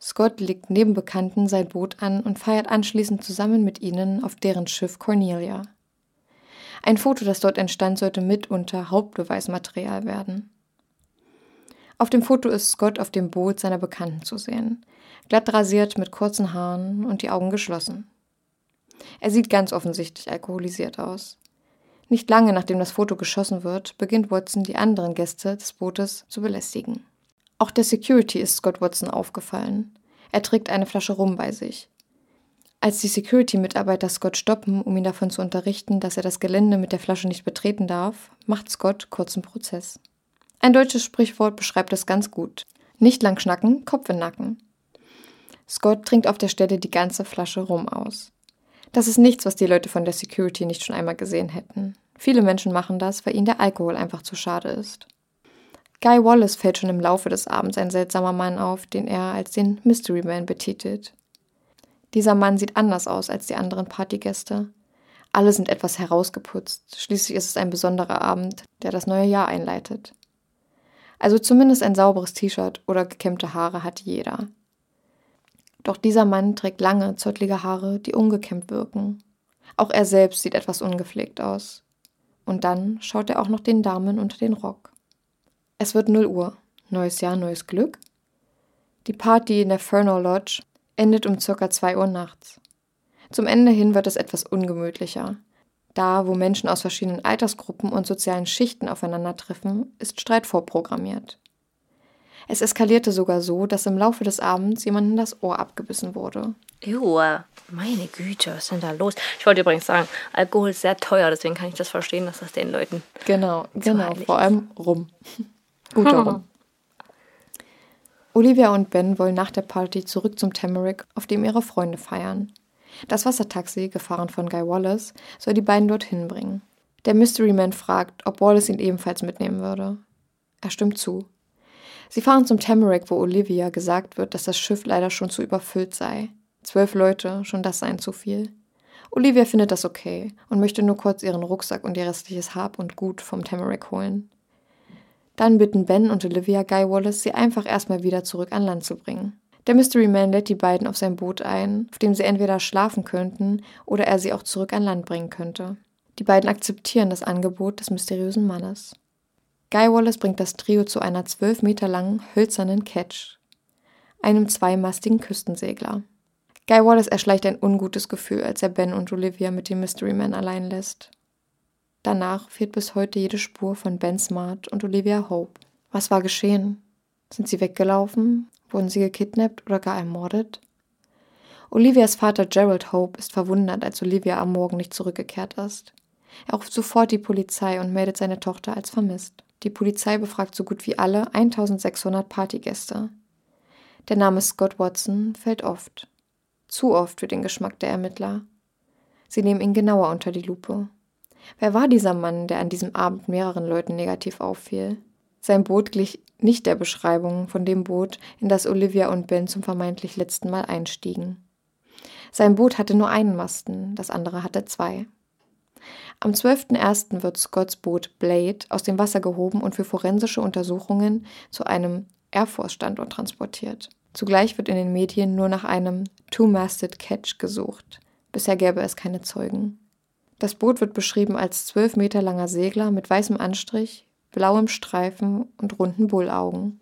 Scott legt neben Bekannten sein Boot an und feiert anschließend zusammen mit ihnen auf deren Schiff Cornelia. Ein Foto, das dort entstand, sollte mitunter Hauptbeweismaterial werden. Auf dem Foto ist Scott auf dem Boot seiner Bekannten zu sehen, glatt rasiert mit kurzen Haaren und die Augen geschlossen. Er sieht ganz offensichtlich alkoholisiert aus. Nicht lange nachdem das Foto geschossen wird, beginnt Watson die anderen Gäste des Bootes zu belästigen. Auch der Security ist Scott Watson aufgefallen. Er trägt eine Flasche Rum bei sich. Als die Security-Mitarbeiter Scott stoppen, um ihn davon zu unterrichten, dass er das Gelände mit der Flasche nicht betreten darf, macht Scott kurzen Prozess. Ein deutsches Sprichwort beschreibt es ganz gut. Nicht lang schnacken, Kopf in Nacken. Scott trinkt auf der Stelle die ganze Flasche Rum aus. Das ist nichts, was die Leute von der Security nicht schon einmal gesehen hätten. Viele Menschen machen das, weil ihnen der Alkohol einfach zu schade ist. Guy Wallace fällt schon im Laufe des Abends ein seltsamer Mann auf, den er als den Mystery Man betitelt. Dieser Mann sieht anders aus als die anderen Partygäste. Alle sind etwas herausgeputzt. Schließlich ist es ein besonderer Abend, der das neue Jahr einleitet. Also zumindest ein sauberes T-Shirt oder gekämmte Haare hat jeder. Doch dieser Mann trägt lange, zottlige Haare, die ungekämmt wirken. Auch er selbst sieht etwas ungepflegt aus. Und dann schaut er auch noch den Damen unter den Rock. Es wird 0 Uhr. Neues Jahr, neues Glück. Die Party in der Furno Lodge endet um circa 2 Uhr nachts. Zum Ende hin wird es etwas ungemütlicher. Da, wo Menschen aus verschiedenen Altersgruppen und sozialen Schichten aufeinandertreffen, ist Streit vorprogrammiert. Es eskalierte sogar so, dass im Laufe des Abends jemandem das Ohr abgebissen wurde. Ew, meine Güte, was ist denn da los? Ich wollte übrigens sagen, Alkohol ist sehr teuer, deswegen kann ich das verstehen, dass das den Leuten. Genau, genau, vor allem rum. Guter Rum. Olivia und Ben wollen nach der Party zurück zum Tamarick, auf dem ihre Freunde feiern. Das Wassertaxi, gefahren von Guy Wallace, soll die beiden dorthin bringen. Der Mystery Man fragt, ob Wallace ihn ebenfalls mitnehmen würde. Er stimmt zu. Sie fahren zum Tamarack, wo Olivia gesagt wird, dass das Schiff leider schon zu überfüllt sei. Zwölf Leute, schon das seien zu viel. Olivia findet das okay und möchte nur kurz ihren Rucksack und ihr restliches Hab und Gut vom Tamarack holen. Dann bitten Ben und Olivia Guy Wallace, sie einfach erstmal wieder zurück an Land zu bringen. Der Mystery Man lädt die beiden auf sein Boot ein, auf dem sie entweder schlafen könnten oder er sie auch zurück an Land bringen könnte. Die beiden akzeptieren das Angebot des mysteriösen Mannes. Guy Wallace bringt das Trio zu einer zwölf Meter langen hölzernen Catch, einem zweimastigen Küstensegler. Guy Wallace erschleicht ein ungutes Gefühl, als er Ben und Olivia mit dem Mystery Man allein lässt. Danach fehlt bis heute jede Spur von Ben Smart und Olivia Hope. Was war geschehen? Sind sie weggelaufen? Wurden sie gekidnappt oder gar ermordet? Olivias Vater Gerald Hope ist verwundert, als Olivia am Morgen nicht zurückgekehrt ist. Er ruft sofort die Polizei und meldet seine Tochter als vermisst. Die Polizei befragt so gut wie alle 1600 Partygäste. Der Name Scott Watson fällt oft. Zu oft für den Geschmack der Ermittler. Sie nehmen ihn genauer unter die Lupe. Wer war dieser Mann, der an diesem Abend mehreren Leuten negativ auffiel? Sein Boot glich nicht der Beschreibung von dem Boot, in das Olivia und Ben zum vermeintlich letzten Mal einstiegen. Sein Boot hatte nur einen Masten, das andere hatte zwei. Am 12.01. wird Scotts Boot Blade aus dem Wasser gehoben und für forensische Untersuchungen zu einem Air Force-Standort transportiert. Zugleich wird in den Medien nur nach einem Two-Masted Catch gesucht. Bisher gäbe es keine Zeugen. Das Boot wird beschrieben als zwölf Meter langer Segler mit weißem Anstrich, blauem Streifen und runden Bullaugen.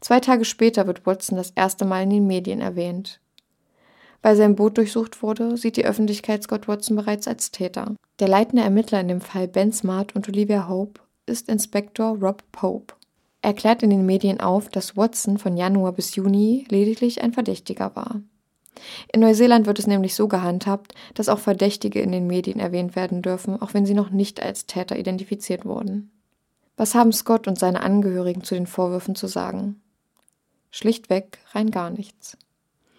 Zwei Tage später wird Watson das erste Mal in den Medien erwähnt. Weil sein Boot durchsucht wurde, sieht die Öffentlichkeit Scott Watson bereits als Täter. Der leitende Ermittler in dem Fall Ben Smart und Olivia Hope ist Inspektor Rob Pope. Er klärt in den Medien auf, dass Watson von Januar bis Juni lediglich ein Verdächtiger war. In Neuseeland wird es nämlich so gehandhabt, dass auch Verdächtige in den Medien erwähnt werden dürfen, auch wenn sie noch nicht als Täter identifiziert wurden. Was haben Scott und seine Angehörigen zu den Vorwürfen zu sagen? Schlichtweg rein gar nichts.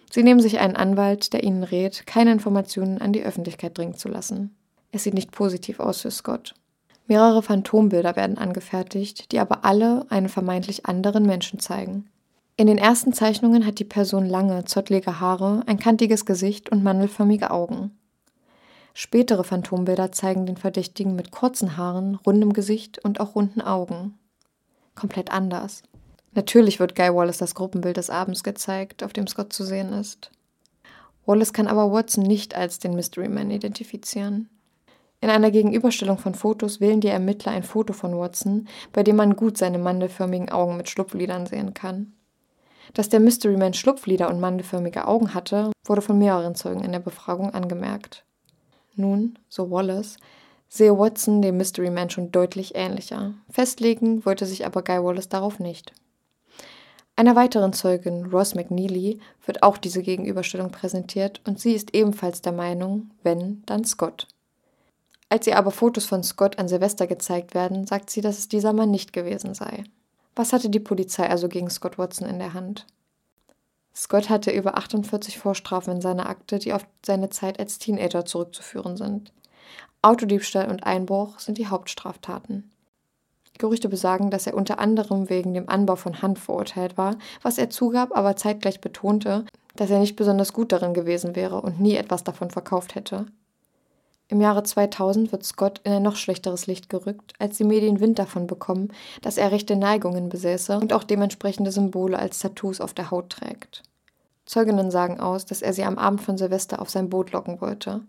Sie nehmen sich einen Anwalt, der ihnen rät, keine Informationen an die Öffentlichkeit dringen zu lassen. Es sieht nicht positiv aus für Scott. Mehrere Phantombilder werden angefertigt, die aber alle einen vermeintlich anderen Menschen zeigen. In den ersten Zeichnungen hat die Person lange, zottlige Haare, ein kantiges Gesicht und mandelförmige Augen. Spätere Phantombilder zeigen den Verdächtigen mit kurzen Haaren, rundem Gesicht und auch runden Augen. Komplett anders. Natürlich wird Guy Wallace das Gruppenbild des Abends gezeigt, auf dem Scott zu sehen ist. Wallace kann aber Watson nicht als den Mystery Man identifizieren. In einer Gegenüberstellung von Fotos wählen die Ermittler ein Foto von Watson, bei dem man gut seine mandelförmigen Augen mit Schlupflidern sehen kann. Dass der Mystery Man Schlupflider und mandelförmige Augen hatte, wurde von mehreren Zeugen in der Befragung angemerkt. Nun, so Wallace, sehe Watson dem Mystery Man schon deutlich ähnlicher. Festlegen wollte sich aber Guy Wallace darauf nicht. Einer weiteren Zeugin, Ross McNeely, wird auch diese Gegenüberstellung präsentiert und sie ist ebenfalls der Meinung, wenn, dann Scott. Als ihr aber Fotos von Scott an Silvester gezeigt werden, sagt sie, dass es dieser Mann nicht gewesen sei. Was hatte die Polizei also gegen Scott Watson in der Hand? Scott hatte über 48 Vorstrafen in seiner Akte, die auf seine Zeit als Teenager zurückzuführen sind. Autodiebstahl und Einbruch sind die Hauptstraftaten. Gerüchte besagen, dass er unter anderem wegen dem Anbau von Hanf verurteilt war, was er zugab, aber zeitgleich betonte, dass er nicht besonders gut darin gewesen wäre und nie etwas davon verkauft hätte. Im Jahre 2000 wird Scott in ein noch schlechteres Licht gerückt, als die Medien Wind davon bekommen, dass er rechte Neigungen besäße und auch dementsprechende Symbole als Tattoos auf der Haut trägt. Zeuginnen sagen aus, dass er sie am Abend von Silvester auf sein Boot locken wollte.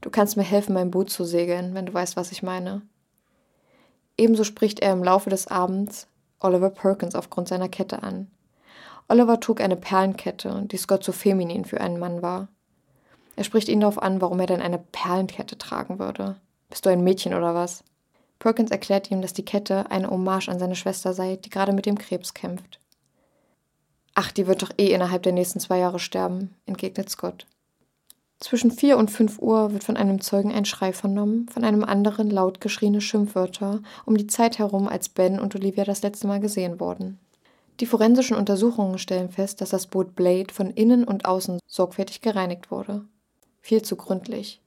Du kannst mir helfen, mein Boot zu segeln, wenn du weißt, was ich meine. Ebenso spricht er im Laufe des Abends Oliver Perkins aufgrund seiner Kette an. Oliver trug eine Perlenkette, die Scott zu feminin für einen Mann war. Er spricht ihn darauf an, warum er denn eine Perlenkette tragen würde. Bist du ein Mädchen oder was? Perkins erklärt ihm, dass die Kette eine Hommage an seine Schwester sei, die gerade mit dem Krebs kämpft. Ach, die wird doch eh innerhalb der nächsten zwei Jahre sterben, entgegnet Scott. Zwischen vier und fünf Uhr wird von einem Zeugen ein Schrei vernommen, von einem anderen laut geschriene Schimpfwörter, um die Zeit herum, als Ben und Olivia das letzte Mal gesehen wurden. Die forensischen Untersuchungen stellen fest, dass das Boot Blade von innen und außen sorgfältig gereinigt wurde. Viel zu gründlich.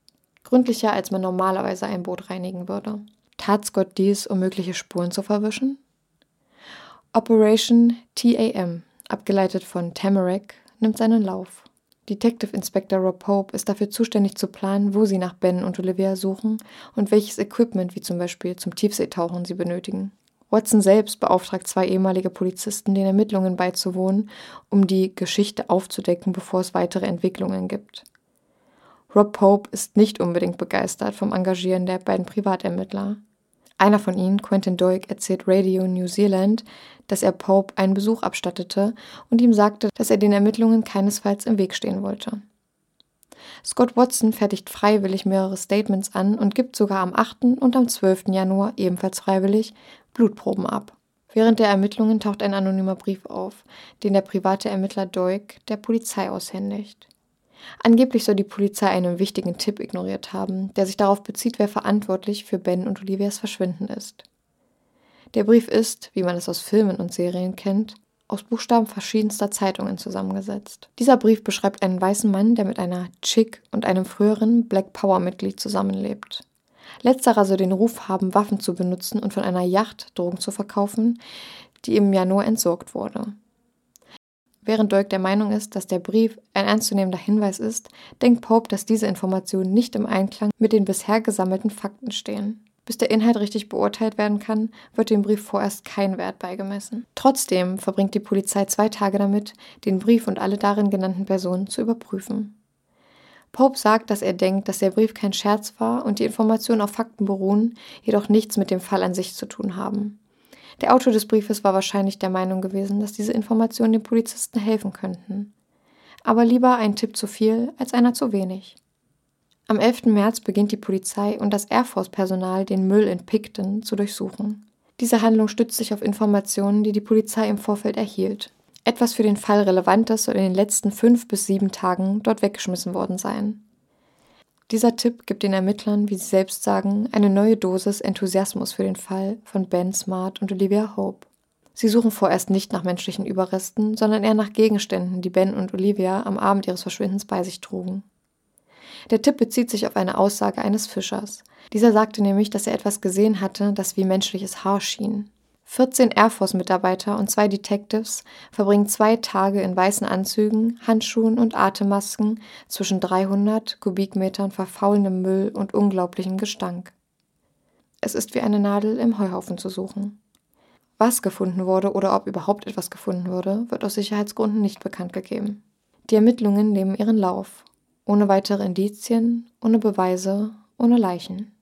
Gründlicher, als man normalerweise ein Boot reinigen würde. Tat Scott dies, um mögliche Spuren zu verwischen? Operation TAM, abgeleitet von Tamarack, nimmt seinen Lauf. Detective Inspector Rob Pope ist dafür zuständig zu planen, wo sie nach Ben und Olivia suchen und welches Equipment, wie zum Beispiel zum Tiefseetauchen, sie benötigen. Watson selbst beauftragt zwei ehemalige Polizisten, den Ermittlungen beizuwohnen, um die Geschichte aufzudecken, bevor es weitere Entwicklungen gibt. Rob Pope ist nicht unbedingt begeistert vom Engagieren der beiden Privatermittler. Einer von ihnen, Quentin Doig, erzählt Radio New Zealand, dass er Pope einen Besuch abstattete und ihm sagte, dass er den Ermittlungen keinesfalls im Weg stehen wollte. Scott Watson fertigt freiwillig mehrere Statements an und gibt sogar am 8. und am 12. Januar ebenfalls freiwillig Blutproben ab. Während der Ermittlungen taucht ein anonymer Brief auf, den der private Ermittler Doig der Polizei aushändigt. Angeblich soll die Polizei einen wichtigen Tipp ignoriert haben, der sich darauf bezieht, wer verantwortlich für Ben und Olivias Verschwinden ist. Der Brief ist, wie man es aus Filmen und Serien kennt, aus Buchstaben verschiedenster Zeitungen zusammengesetzt. Dieser Brief beschreibt einen weißen Mann, der mit einer Chick und einem früheren Black Power-Mitglied zusammenlebt. Letzterer soll den Ruf haben, Waffen zu benutzen und von einer Yacht Drogen zu verkaufen, die im Januar entsorgt wurde. Während Dirk der Meinung ist, dass der Brief ein ernstzunehmender Hinweis ist, denkt Pope, dass diese Informationen nicht im Einklang mit den bisher gesammelten Fakten stehen. Bis der Inhalt richtig beurteilt werden kann, wird dem Brief vorerst kein Wert beigemessen. Trotzdem verbringt die Polizei zwei Tage damit, den Brief und alle darin genannten Personen zu überprüfen. Pope sagt, dass er denkt, dass der Brief kein Scherz war und die Informationen auf Fakten beruhen, jedoch nichts mit dem Fall an sich zu tun haben. Der Autor des Briefes war wahrscheinlich der Meinung gewesen, dass diese Informationen den Polizisten helfen könnten. Aber lieber ein Tipp zu viel als einer zu wenig. Am 11. März beginnt die Polizei und das Air Force-Personal, den Müll in Picton zu durchsuchen. Diese Handlung stützt sich auf Informationen, die die Polizei im Vorfeld erhielt. Etwas für den Fall Relevantes soll in den letzten fünf bis sieben Tagen dort weggeschmissen worden sein. Dieser Tipp gibt den Ermittlern, wie sie selbst sagen, eine neue Dosis Enthusiasmus für den Fall von Ben Smart und Olivia Hope. Sie suchen vorerst nicht nach menschlichen Überresten, sondern eher nach Gegenständen, die Ben und Olivia am Abend ihres Verschwindens bei sich trugen. Der Tipp bezieht sich auf eine Aussage eines Fischers. Dieser sagte nämlich, dass er etwas gesehen hatte, das wie menschliches Haar schien. 14 Air Force-Mitarbeiter und zwei Detectives verbringen zwei Tage in weißen Anzügen, Handschuhen und Atemmasken zwischen 300 Kubikmetern verfaulendem Müll und unglaublichem Gestank. Es ist wie eine Nadel im Heuhaufen zu suchen. Was gefunden wurde oder ob überhaupt etwas gefunden wurde, wird aus Sicherheitsgründen nicht bekannt gegeben. Die Ermittlungen nehmen ihren Lauf, ohne weitere Indizien, ohne Beweise, ohne Leichen.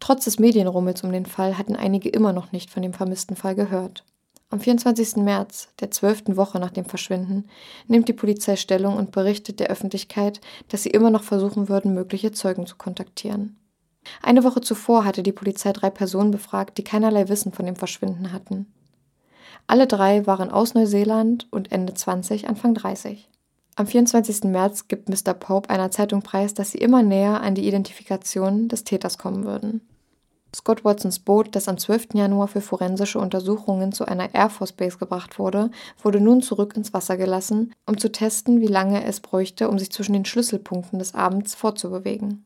Trotz des Medienrummels um den Fall hatten einige immer noch nicht von dem vermissten Fall gehört. Am 24. März, der zwölften Woche nach dem Verschwinden, nimmt die Polizei Stellung und berichtet der Öffentlichkeit, dass sie immer noch versuchen würden, mögliche Zeugen zu kontaktieren. Eine Woche zuvor hatte die Polizei drei Personen befragt, die keinerlei Wissen von dem Verschwinden hatten. Alle drei waren aus Neuseeland und Ende 20, Anfang 30. Am 24. März gibt Mr. Pope einer Zeitung preis, dass sie immer näher an die Identifikation des Täters kommen würden. Scott Watsons Boot, das am 12. Januar für forensische Untersuchungen zu einer Air Force Base gebracht wurde, wurde nun zurück ins Wasser gelassen, um zu testen, wie lange es bräuchte, um sich zwischen den Schlüsselpunkten des Abends fortzubewegen.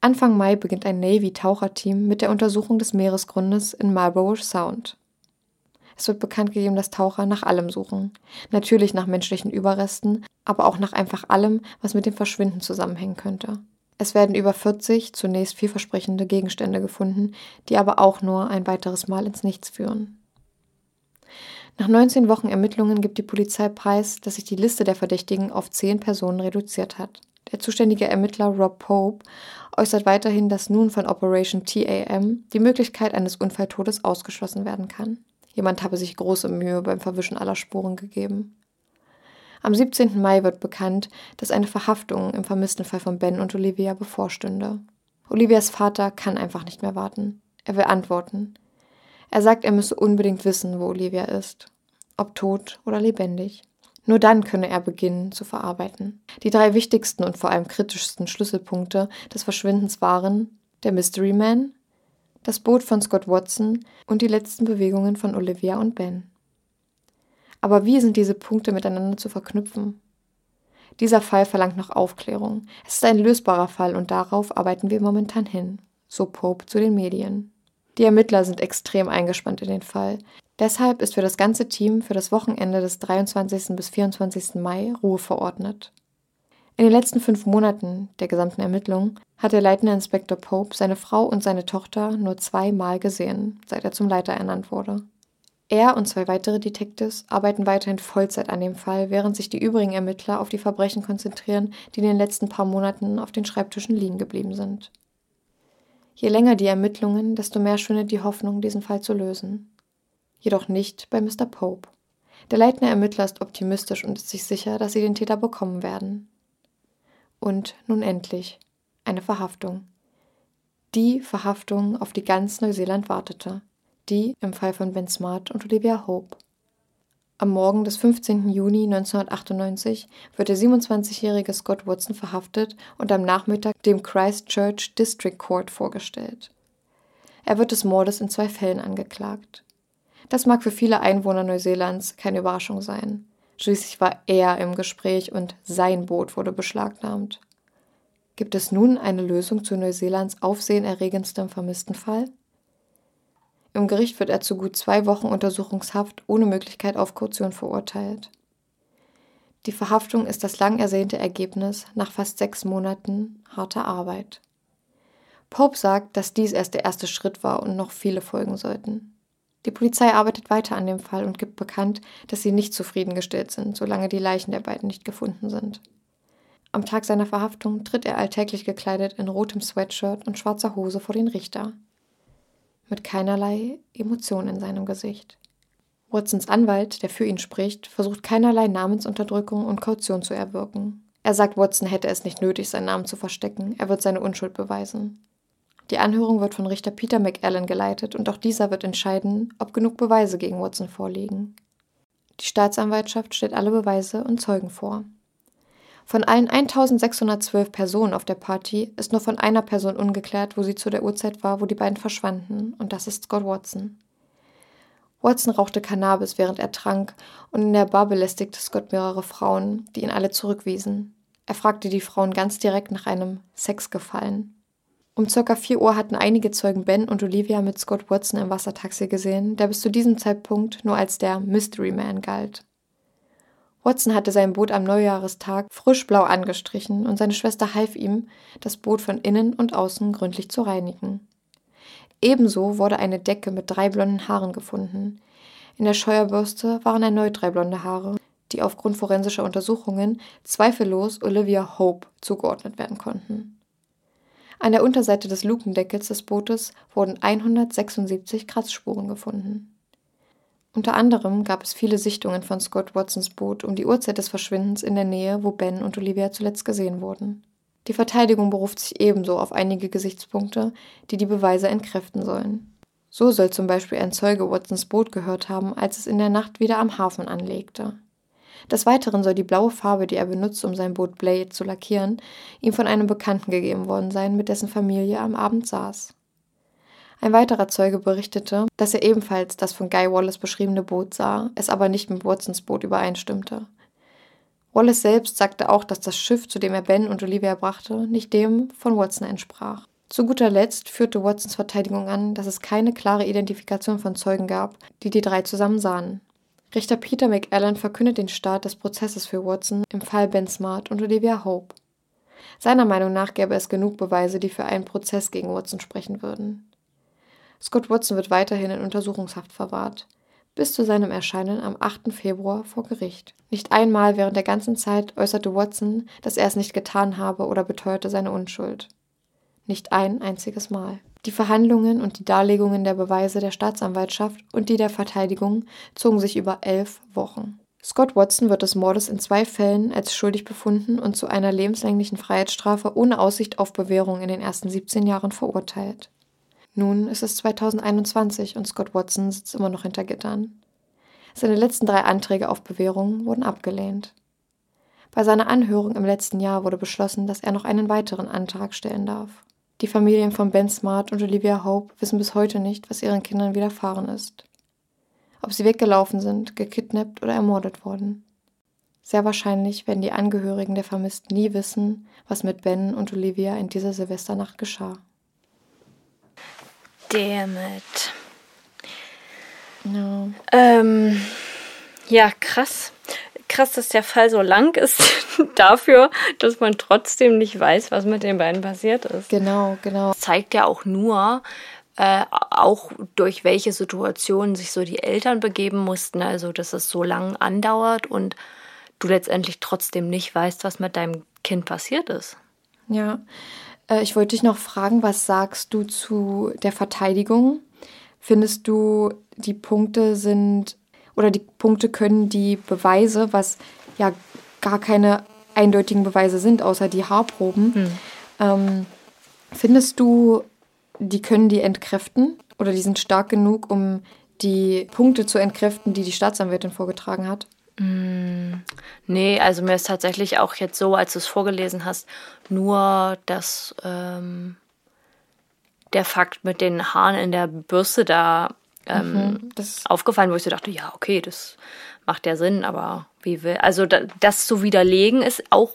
Anfang Mai beginnt ein Navy-Taucherteam mit der Untersuchung des Meeresgrundes in Marlborough Sound. Es wird bekannt gegeben, dass Taucher nach allem suchen. Natürlich nach menschlichen Überresten, aber auch nach einfach allem, was mit dem Verschwinden zusammenhängen könnte. Es werden über 40 zunächst vielversprechende Gegenstände gefunden, die aber auch nur ein weiteres Mal ins Nichts führen. Nach 19 Wochen Ermittlungen gibt die Polizei preis, dass sich die Liste der Verdächtigen auf 10 Personen reduziert hat. Der zuständige Ermittler Rob Pope äußert weiterhin, dass nun von Operation TAM die Möglichkeit eines Unfalltodes ausgeschlossen werden kann. Jemand habe sich große Mühe beim Verwischen aller Spuren gegeben. Am 17. Mai wird bekannt, dass eine Verhaftung im vermissten Fall von Ben und Olivia bevorstünde. Olivias Vater kann einfach nicht mehr warten. Er will antworten. Er sagt, er müsse unbedingt wissen, wo Olivia ist. Ob tot oder lebendig. Nur dann könne er beginnen zu verarbeiten. Die drei wichtigsten und vor allem kritischsten Schlüsselpunkte des Verschwindens waren der Mystery Man, das Boot von Scott Watson und die letzten Bewegungen von Olivia und Ben. Aber wie sind diese Punkte miteinander zu verknüpfen? Dieser Fall verlangt noch Aufklärung. Es ist ein lösbarer Fall und darauf arbeiten wir momentan hin, so Pope zu den Medien. Die Ermittler sind extrem eingespannt in den Fall. Deshalb ist für das ganze Team für das Wochenende des 23. bis 24. Mai Ruhe verordnet. In den letzten fünf Monaten der gesamten Ermittlung hat der leitende Inspektor Pope seine Frau und seine Tochter nur zweimal gesehen, seit er zum Leiter ernannt wurde. Er und zwei weitere Detectives arbeiten weiterhin Vollzeit an dem Fall, während sich die übrigen Ermittler auf die Verbrechen konzentrieren, die in den letzten paar Monaten auf den Schreibtischen liegen geblieben sind. Je länger die Ermittlungen, desto mehr schwindet die Hoffnung, diesen Fall zu lösen. Jedoch nicht bei Mr. Pope. Der leitende Ermittler ist optimistisch und ist sich sicher, dass sie den Täter bekommen werden. Und nun endlich eine Verhaftung. Die Verhaftung, auf die ganz Neuseeland wartete. Die im Fall von Ben Smart und Olivia Hope. Am Morgen des 15. Juni 1998 wird der 27-jährige Scott Watson verhaftet und am Nachmittag dem Christchurch District Court vorgestellt. Er wird des Mordes in zwei Fällen angeklagt. Das mag für viele Einwohner Neuseelands keine Überraschung sein. Schließlich war er im Gespräch und sein Boot wurde beschlagnahmt. Gibt es nun eine Lösung zu Neuseelands aufsehenerregendstem vermissten Fall? Im Gericht wird er zu gut zwei Wochen Untersuchungshaft ohne Möglichkeit auf Kaution verurteilt. Die Verhaftung ist das lang ersehnte Ergebnis nach fast sechs Monaten harter Arbeit. Pope sagt, dass dies erst der erste Schritt war und noch viele folgen sollten. Die Polizei arbeitet weiter an dem Fall und gibt bekannt, dass sie nicht zufriedengestellt sind, solange die Leichen der beiden nicht gefunden sind. Am Tag seiner Verhaftung tritt er alltäglich gekleidet in rotem Sweatshirt und schwarzer Hose vor den Richter. Mit keinerlei Emotion in seinem Gesicht. Watsons Anwalt, der für ihn spricht, versucht keinerlei Namensunterdrückung und Kaution zu erwirken. Er sagt, Watson hätte es nicht nötig, seinen Namen zu verstecken. Er wird seine Unschuld beweisen. Die Anhörung wird von Richter Peter McAllen geleitet und auch dieser wird entscheiden, ob genug Beweise gegen Watson vorliegen. Die Staatsanwaltschaft stellt alle Beweise und Zeugen vor. Von allen 1612 Personen auf der Party ist nur von einer Person ungeklärt, wo sie zu der Uhrzeit war, wo die beiden verschwanden, und das ist Scott Watson. Watson rauchte Cannabis, während er trank, und in der Bar belästigte Scott mehrere Frauen, die ihn alle zurückwiesen. Er fragte die Frauen ganz direkt nach einem Sexgefallen. Um circa 4 Uhr hatten einige Zeugen Ben und Olivia mit Scott Watson im Wassertaxi gesehen, der bis zu diesem Zeitpunkt nur als der Mystery Man galt. Watson hatte sein Boot am Neujahrestag frisch blau angestrichen und seine Schwester half ihm, das Boot von innen und außen gründlich zu reinigen. Ebenso wurde eine Decke mit drei blonden Haaren gefunden. In der Scheuerbürste waren erneut drei blonde Haare, die aufgrund forensischer Untersuchungen zweifellos Olivia Hope zugeordnet werden konnten. An der Unterseite des Lukendeckels des Bootes wurden 176 Kratzspuren gefunden. Unter anderem gab es viele Sichtungen von Scott Watsons Boot um die Uhrzeit des Verschwindens in der Nähe, wo Ben und Olivia zuletzt gesehen wurden. Die Verteidigung beruft sich ebenso auf einige Gesichtspunkte, die die Beweise entkräften sollen. So soll zum Beispiel ein Zeuge Watsons Boot gehört haben, als es in der Nacht wieder am Hafen anlegte. Des Weiteren soll die blaue Farbe, die er benutzt, um sein Boot Blade zu lackieren, ihm von einem Bekannten gegeben worden sein, mit dessen Familie am Abend saß. Ein weiterer Zeuge berichtete, dass er ebenfalls das von Guy Wallace beschriebene Boot sah, es aber nicht mit Watsons Boot übereinstimmte. Wallace selbst sagte auch, dass das Schiff, zu dem er Ben und Olivia brachte, nicht dem von Watson entsprach. Zu guter Letzt führte Watsons Verteidigung an, dass es keine klare Identifikation von Zeugen gab, die die drei zusammen sahen. Richter Peter McAllen verkündet den Start des Prozesses für Watson im Fall Ben Smart und Olivia Hope. Seiner Meinung nach gäbe es genug Beweise, die für einen Prozess gegen Watson sprechen würden. Scott Watson wird weiterhin in Untersuchungshaft verwahrt bis zu seinem Erscheinen am 8. Februar vor Gericht. Nicht einmal während der ganzen Zeit äußerte Watson, dass er es nicht getan habe oder beteuerte seine Unschuld. Nicht ein einziges Mal. Die Verhandlungen und die Darlegungen der Beweise der Staatsanwaltschaft und die der Verteidigung zogen sich über elf Wochen. Scott Watson wird des Mordes in zwei Fällen als schuldig befunden und zu einer lebenslänglichen Freiheitsstrafe ohne Aussicht auf Bewährung in den ersten 17 Jahren verurteilt. Nun ist es 2021 und Scott Watson sitzt immer noch hinter Gittern. Seine letzten drei Anträge auf Bewährung wurden abgelehnt. Bei seiner Anhörung im letzten Jahr wurde beschlossen, dass er noch einen weiteren Antrag stellen darf. Die Familien von Ben Smart und Olivia Hope wissen bis heute nicht, was ihren Kindern widerfahren ist. Ob sie weggelaufen sind, gekidnappt oder ermordet wurden. Sehr wahrscheinlich werden die Angehörigen der Vermissten nie wissen, was mit Ben und Olivia in dieser Silvesternacht geschah. Dammit. No. Ähm, ja, krass. Krass, dass der Fall so lang ist dafür, dass man trotzdem nicht weiß, was mit den beiden passiert ist. Genau, genau. Das zeigt ja auch nur, äh, auch durch welche Situationen sich so die Eltern begeben mussten, also dass es so lang andauert und du letztendlich trotzdem nicht weißt, was mit deinem Kind passiert ist. Ja, äh, ich wollte dich noch fragen, was sagst du zu der Verteidigung? Findest du, die Punkte sind oder die Punkte können die Beweise, was ja gar keine eindeutigen Beweise sind, außer die Haarproben, hm. ähm, findest du, die können die entkräften oder die sind stark genug, um die Punkte zu entkräften, die die Staatsanwältin vorgetragen hat? Mm, nee, also mir ist tatsächlich auch jetzt so, als du es vorgelesen hast, nur das, ähm, der Fakt mit den Haaren in der Bürste da ähm, mhm, aufgefallen, wo ich so dachte, ja, okay, das macht ja Sinn, aber wie will, also da, das zu widerlegen ist auch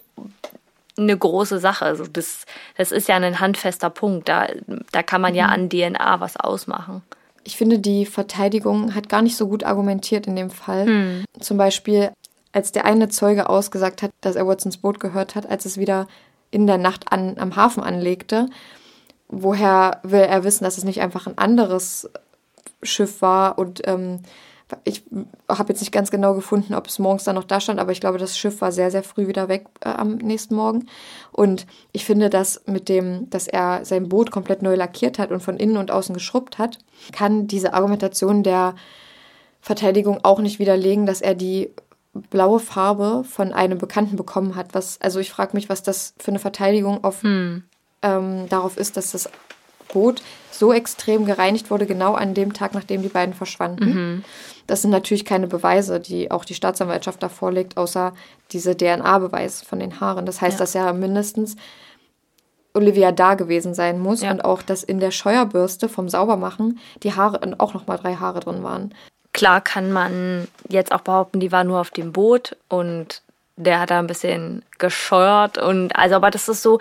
eine große Sache. Also das, das ist ja ein handfester Punkt. Da, da kann man mhm. ja an DNA was ausmachen ich finde, die Verteidigung hat gar nicht so gut argumentiert in dem Fall. Hm. Zum Beispiel, als der eine Zeuge ausgesagt hat, dass er Watsons Boot gehört hat, als es wieder in der Nacht an, am Hafen anlegte. Woher will er wissen, dass es nicht einfach ein anderes Schiff war und ähm, ich habe jetzt nicht ganz genau gefunden, ob es morgens dann noch da stand, aber ich glaube, das Schiff war sehr, sehr früh wieder weg äh, am nächsten Morgen. Und ich finde, dass mit dem, dass er sein Boot komplett neu lackiert hat und von innen und außen geschrubbt hat, kann diese Argumentation der Verteidigung auch nicht widerlegen, dass er die blaue Farbe von einem Bekannten bekommen hat. Was, also ich frage mich, was das für eine Verteidigung auf, hm. ähm, darauf ist, dass das Boot so extrem gereinigt wurde, genau an dem Tag, nachdem die beiden verschwanden. Mhm. Das sind natürlich keine Beweise, die auch die Staatsanwaltschaft da vorlegt, außer diese DNA-Beweis von den Haaren. Das heißt, ja. dass ja mindestens Olivia da gewesen sein muss ja. und auch, dass in der Scheuerbürste vom Saubermachen die Haare und auch nochmal drei Haare drin waren. Klar kann man jetzt auch behaupten, die war nur auf dem Boot und der hat da ein bisschen gescheuert und also, aber das ist so,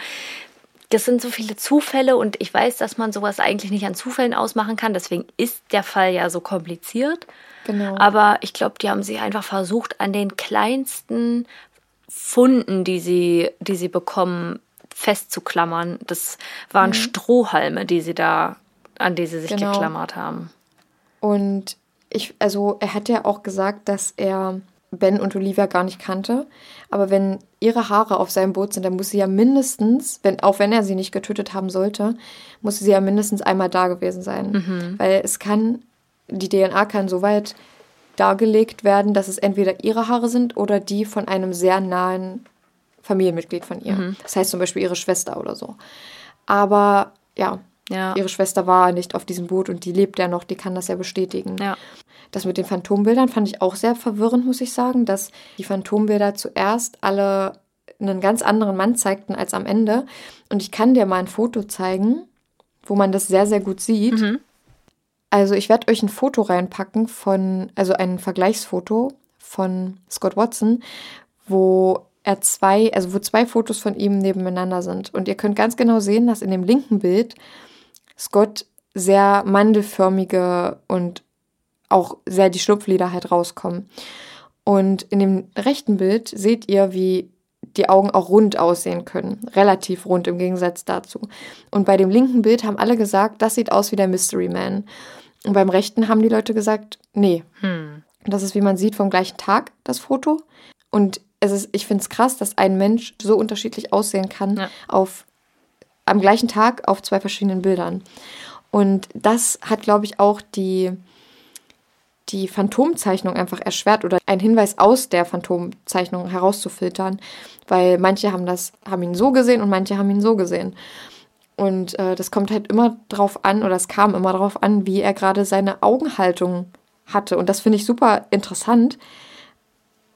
das sind so viele Zufälle und ich weiß, dass man sowas eigentlich nicht an Zufällen ausmachen kann. Deswegen ist der Fall ja so kompliziert. Genau. Aber ich glaube, die haben sich einfach versucht, an den kleinsten Funden, die sie, die sie bekommen, festzuklammern. Das waren mhm. Strohhalme, die sie da, an die sie sich genau. geklammert haben. Und ich, also er hat ja auch gesagt, dass er Ben und Olivia gar nicht kannte. Aber wenn ihre Haare auf seinem Boot sind, dann muss sie ja mindestens, wenn, auch wenn er sie nicht getötet haben sollte, muss sie ja mindestens einmal da gewesen sein. Mhm. Weil es kann, die DNA kann so weit dargelegt werden, dass es entweder ihre Haare sind oder die von einem sehr nahen Familienmitglied von ihr. Mhm. Das heißt zum Beispiel ihre Schwester oder so. Aber ja, ja, ihre Schwester war nicht auf diesem Boot und die lebt ja noch, die kann das ja bestätigen. Ja. Das mit den Phantombildern fand ich auch sehr verwirrend, muss ich sagen, dass die Phantombilder zuerst alle einen ganz anderen Mann zeigten als am Ende. Und ich kann dir mal ein Foto zeigen, wo man das sehr, sehr gut sieht. Mhm. Also ich werde euch ein Foto reinpacken von, also ein Vergleichsfoto von Scott Watson, wo er zwei, also wo zwei Fotos von ihm nebeneinander sind. Und ihr könnt ganz genau sehen, dass in dem linken Bild Scott sehr mandelförmige und auch sehr die Schlupflider halt rauskommen. Und in dem rechten Bild seht ihr, wie die Augen auch rund aussehen können. Relativ rund im Gegensatz dazu. Und bei dem linken Bild haben alle gesagt, das sieht aus wie der Mystery Man. Und beim rechten haben die Leute gesagt, nee. Hm. Das ist, wie man sieht, vom gleichen Tag, das Foto. Und es ist, ich finde es krass, dass ein Mensch so unterschiedlich aussehen kann ja. auf am gleichen Tag auf zwei verschiedenen Bildern. Und das hat, glaube ich, auch die, die Phantomzeichnung einfach erschwert oder einen Hinweis aus der Phantomzeichnung herauszufiltern, weil manche haben das, haben ihn so gesehen und manche haben ihn so gesehen. Und äh, das kommt halt immer drauf an, oder es kam immer drauf an, wie er gerade seine Augenhaltung hatte. Und das finde ich super interessant.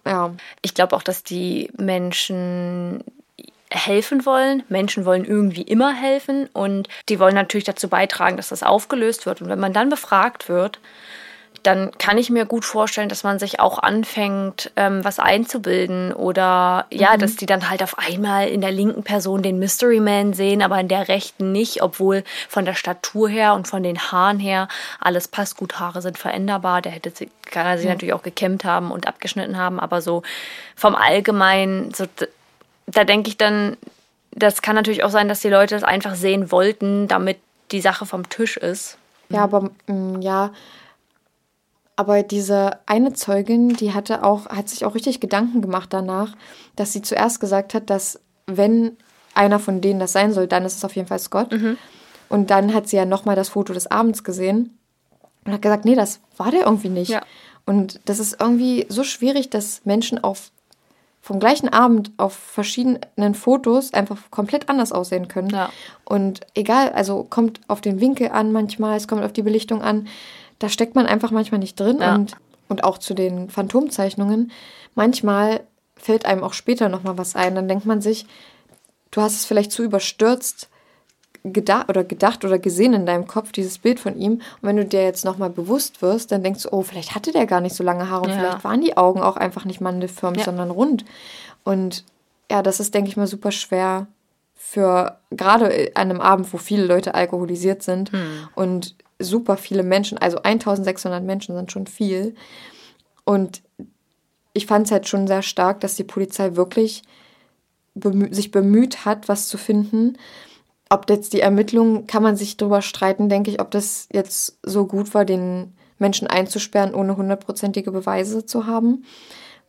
Ja. Ich glaube auch, dass die Menschen helfen wollen. Menschen wollen irgendwie immer helfen und die wollen natürlich dazu beitragen, dass das aufgelöst wird. Und wenn man dann befragt wird, dann kann ich mir gut vorstellen, dass man sich auch anfängt, ähm, was einzubilden oder ja, mhm. dass die dann halt auf einmal in der linken Person den Mystery Man sehen, aber in der rechten nicht, obwohl von der Statur her und von den Haaren her alles passt. Gut, Haare sind veränderbar, der hätte kann er sich mhm. natürlich auch gekämmt haben und abgeschnitten haben, aber so vom Allgemeinen, so da denke ich dann, das kann natürlich auch sein, dass die Leute das einfach sehen wollten, damit die Sache vom Tisch ist. Ja, aber mm, ja, aber diese eine Zeugin, die hatte auch, hat sich auch richtig Gedanken gemacht danach, dass sie zuerst gesagt hat, dass wenn einer von denen das sein soll, dann ist es auf jeden Fall Scott. Mhm. Und dann hat sie ja nochmal das Foto des Abends gesehen und hat gesagt, nee, das war der irgendwie nicht. Ja. Und das ist irgendwie so schwierig, dass Menschen auf vom gleichen Abend auf verschiedenen Fotos einfach komplett anders aussehen können. Ja. Und egal, also kommt auf den Winkel an manchmal, es kommt auf die Belichtung an, da steckt man einfach manchmal nicht drin. Ja. Und, und auch zu den Phantomzeichnungen, manchmal fällt einem auch später nochmal was ein. Dann denkt man sich, du hast es vielleicht zu überstürzt gedacht oder gedacht oder gesehen in deinem Kopf, dieses Bild von ihm. Und wenn du dir jetzt nochmal bewusst wirst, dann denkst du, oh, vielleicht hatte der gar nicht so lange Haare und ja. vielleicht waren die Augen auch einfach nicht mandelförmig, ja. sondern rund. Und ja, das ist, denke ich mal, super schwer für gerade an einem Abend, wo viele Leute alkoholisiert sind hm. und super viele Menschen, also 1600 Menschen sind schon viel. Und ich fand es halt schon sehr stark, dass die Polizei wirklich bemü sich bemüht hat, was zu finden ob jetzt die Ermittlungen, kann man sich darüber streiten, denke ich, ob das jetzt so gut war, den Menschen einzusperren, ohne hundertprozentige Beweise zu haben.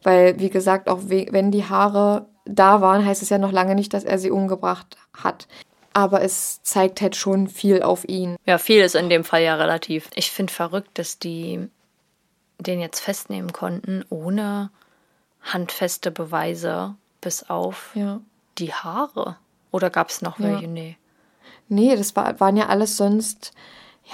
Weil, wie gesagt, auch wenn die Haare da waren, heißt es ja noch lange nicht, dass er sie umgebracht hat. Aber es zeigt halt schon viel auf ihn. Ja, viel ist in dem Fall ja relativ. Ich finde verrückt, dass die den jetzt festnehmen konnten, ohne handfeste Beweise, bis auf Ja. die Haare. Oder gab es noch Ja. welche? Nee. Nee, das war, waren ja alles sonst,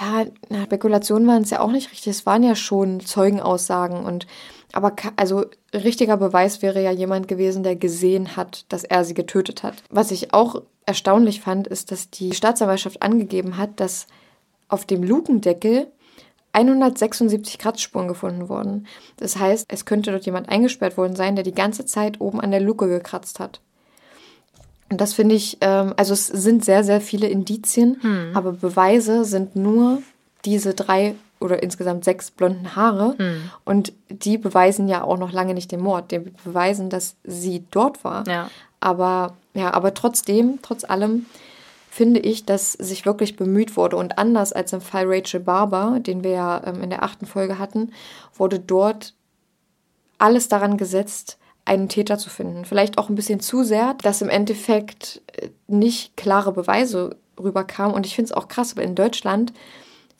ja, Spekulationen waren es ja auch nicht richtig. Es waren ja schon Zeugenaussagen und, aber, also, richtiger Beweis wäre ja jemand gewesen, der gesehen hat, dass er sie getötet hat. Was ich auch erstaunlich fand, ist, dass die Staatsanwaltschaft angegeben hat, dass auf dem Lukendeckel 176 Kratzspuren gefunden wurden. Das heißt, es könnte dort jemand eingesperrt worden sein, der die ganze Zeit oben an der Luke gekratzt hat. Und das finde ich, ähm, also es sind sehr, sehr viele Indizien, aber Beweise sind nur diese drei oder insgesamt sechs blonden Haare. Und die beweisen ja auch noch lange nicht den Mord. Die beweisen, dass sie dort war. Ja. Aber ja, aber trotzdem, trotz allem, finde ich, dass sich wirklich bemüht wurde. Und anders als im Fall Rachel Barber, den wir ja ähm, in der achten Folge hatten, wurde dort alles daran gesetzt, einen Täter zu finden. Vielleicht auch ein bisschen zu sehr, dass im Endeffekt äh, nicht klare Beweise rüberkamen. Und ich finde es auch krass, weil in Deutschland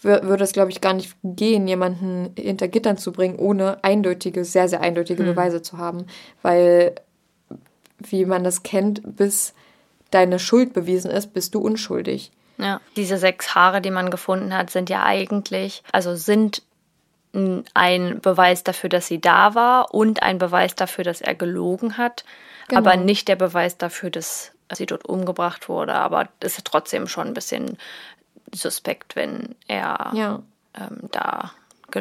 wür- würde es, glaube ich, gar nicht gehen, jemanden hinter Gittern zu bringen, ohne eindeutige, sehr, sehr eindeutige Beweise zu haben. Weil, wie man das kennt, bis deine Schuld bewiesen ist, bist du unschuldig. Ja. Diese sechs Haare, die man gefunden hat, sind ja eigentlich, also sind ein Beweis dafür, dass sie da war und ein Beweis dafür, dass er gelogen hat, Genau. aber nicht der Beweis dafür, dass sie dort umgebracht wurde. Aber es ist trotzdem schon ein bisschen suspekt, wenn er Ja. ähm, da,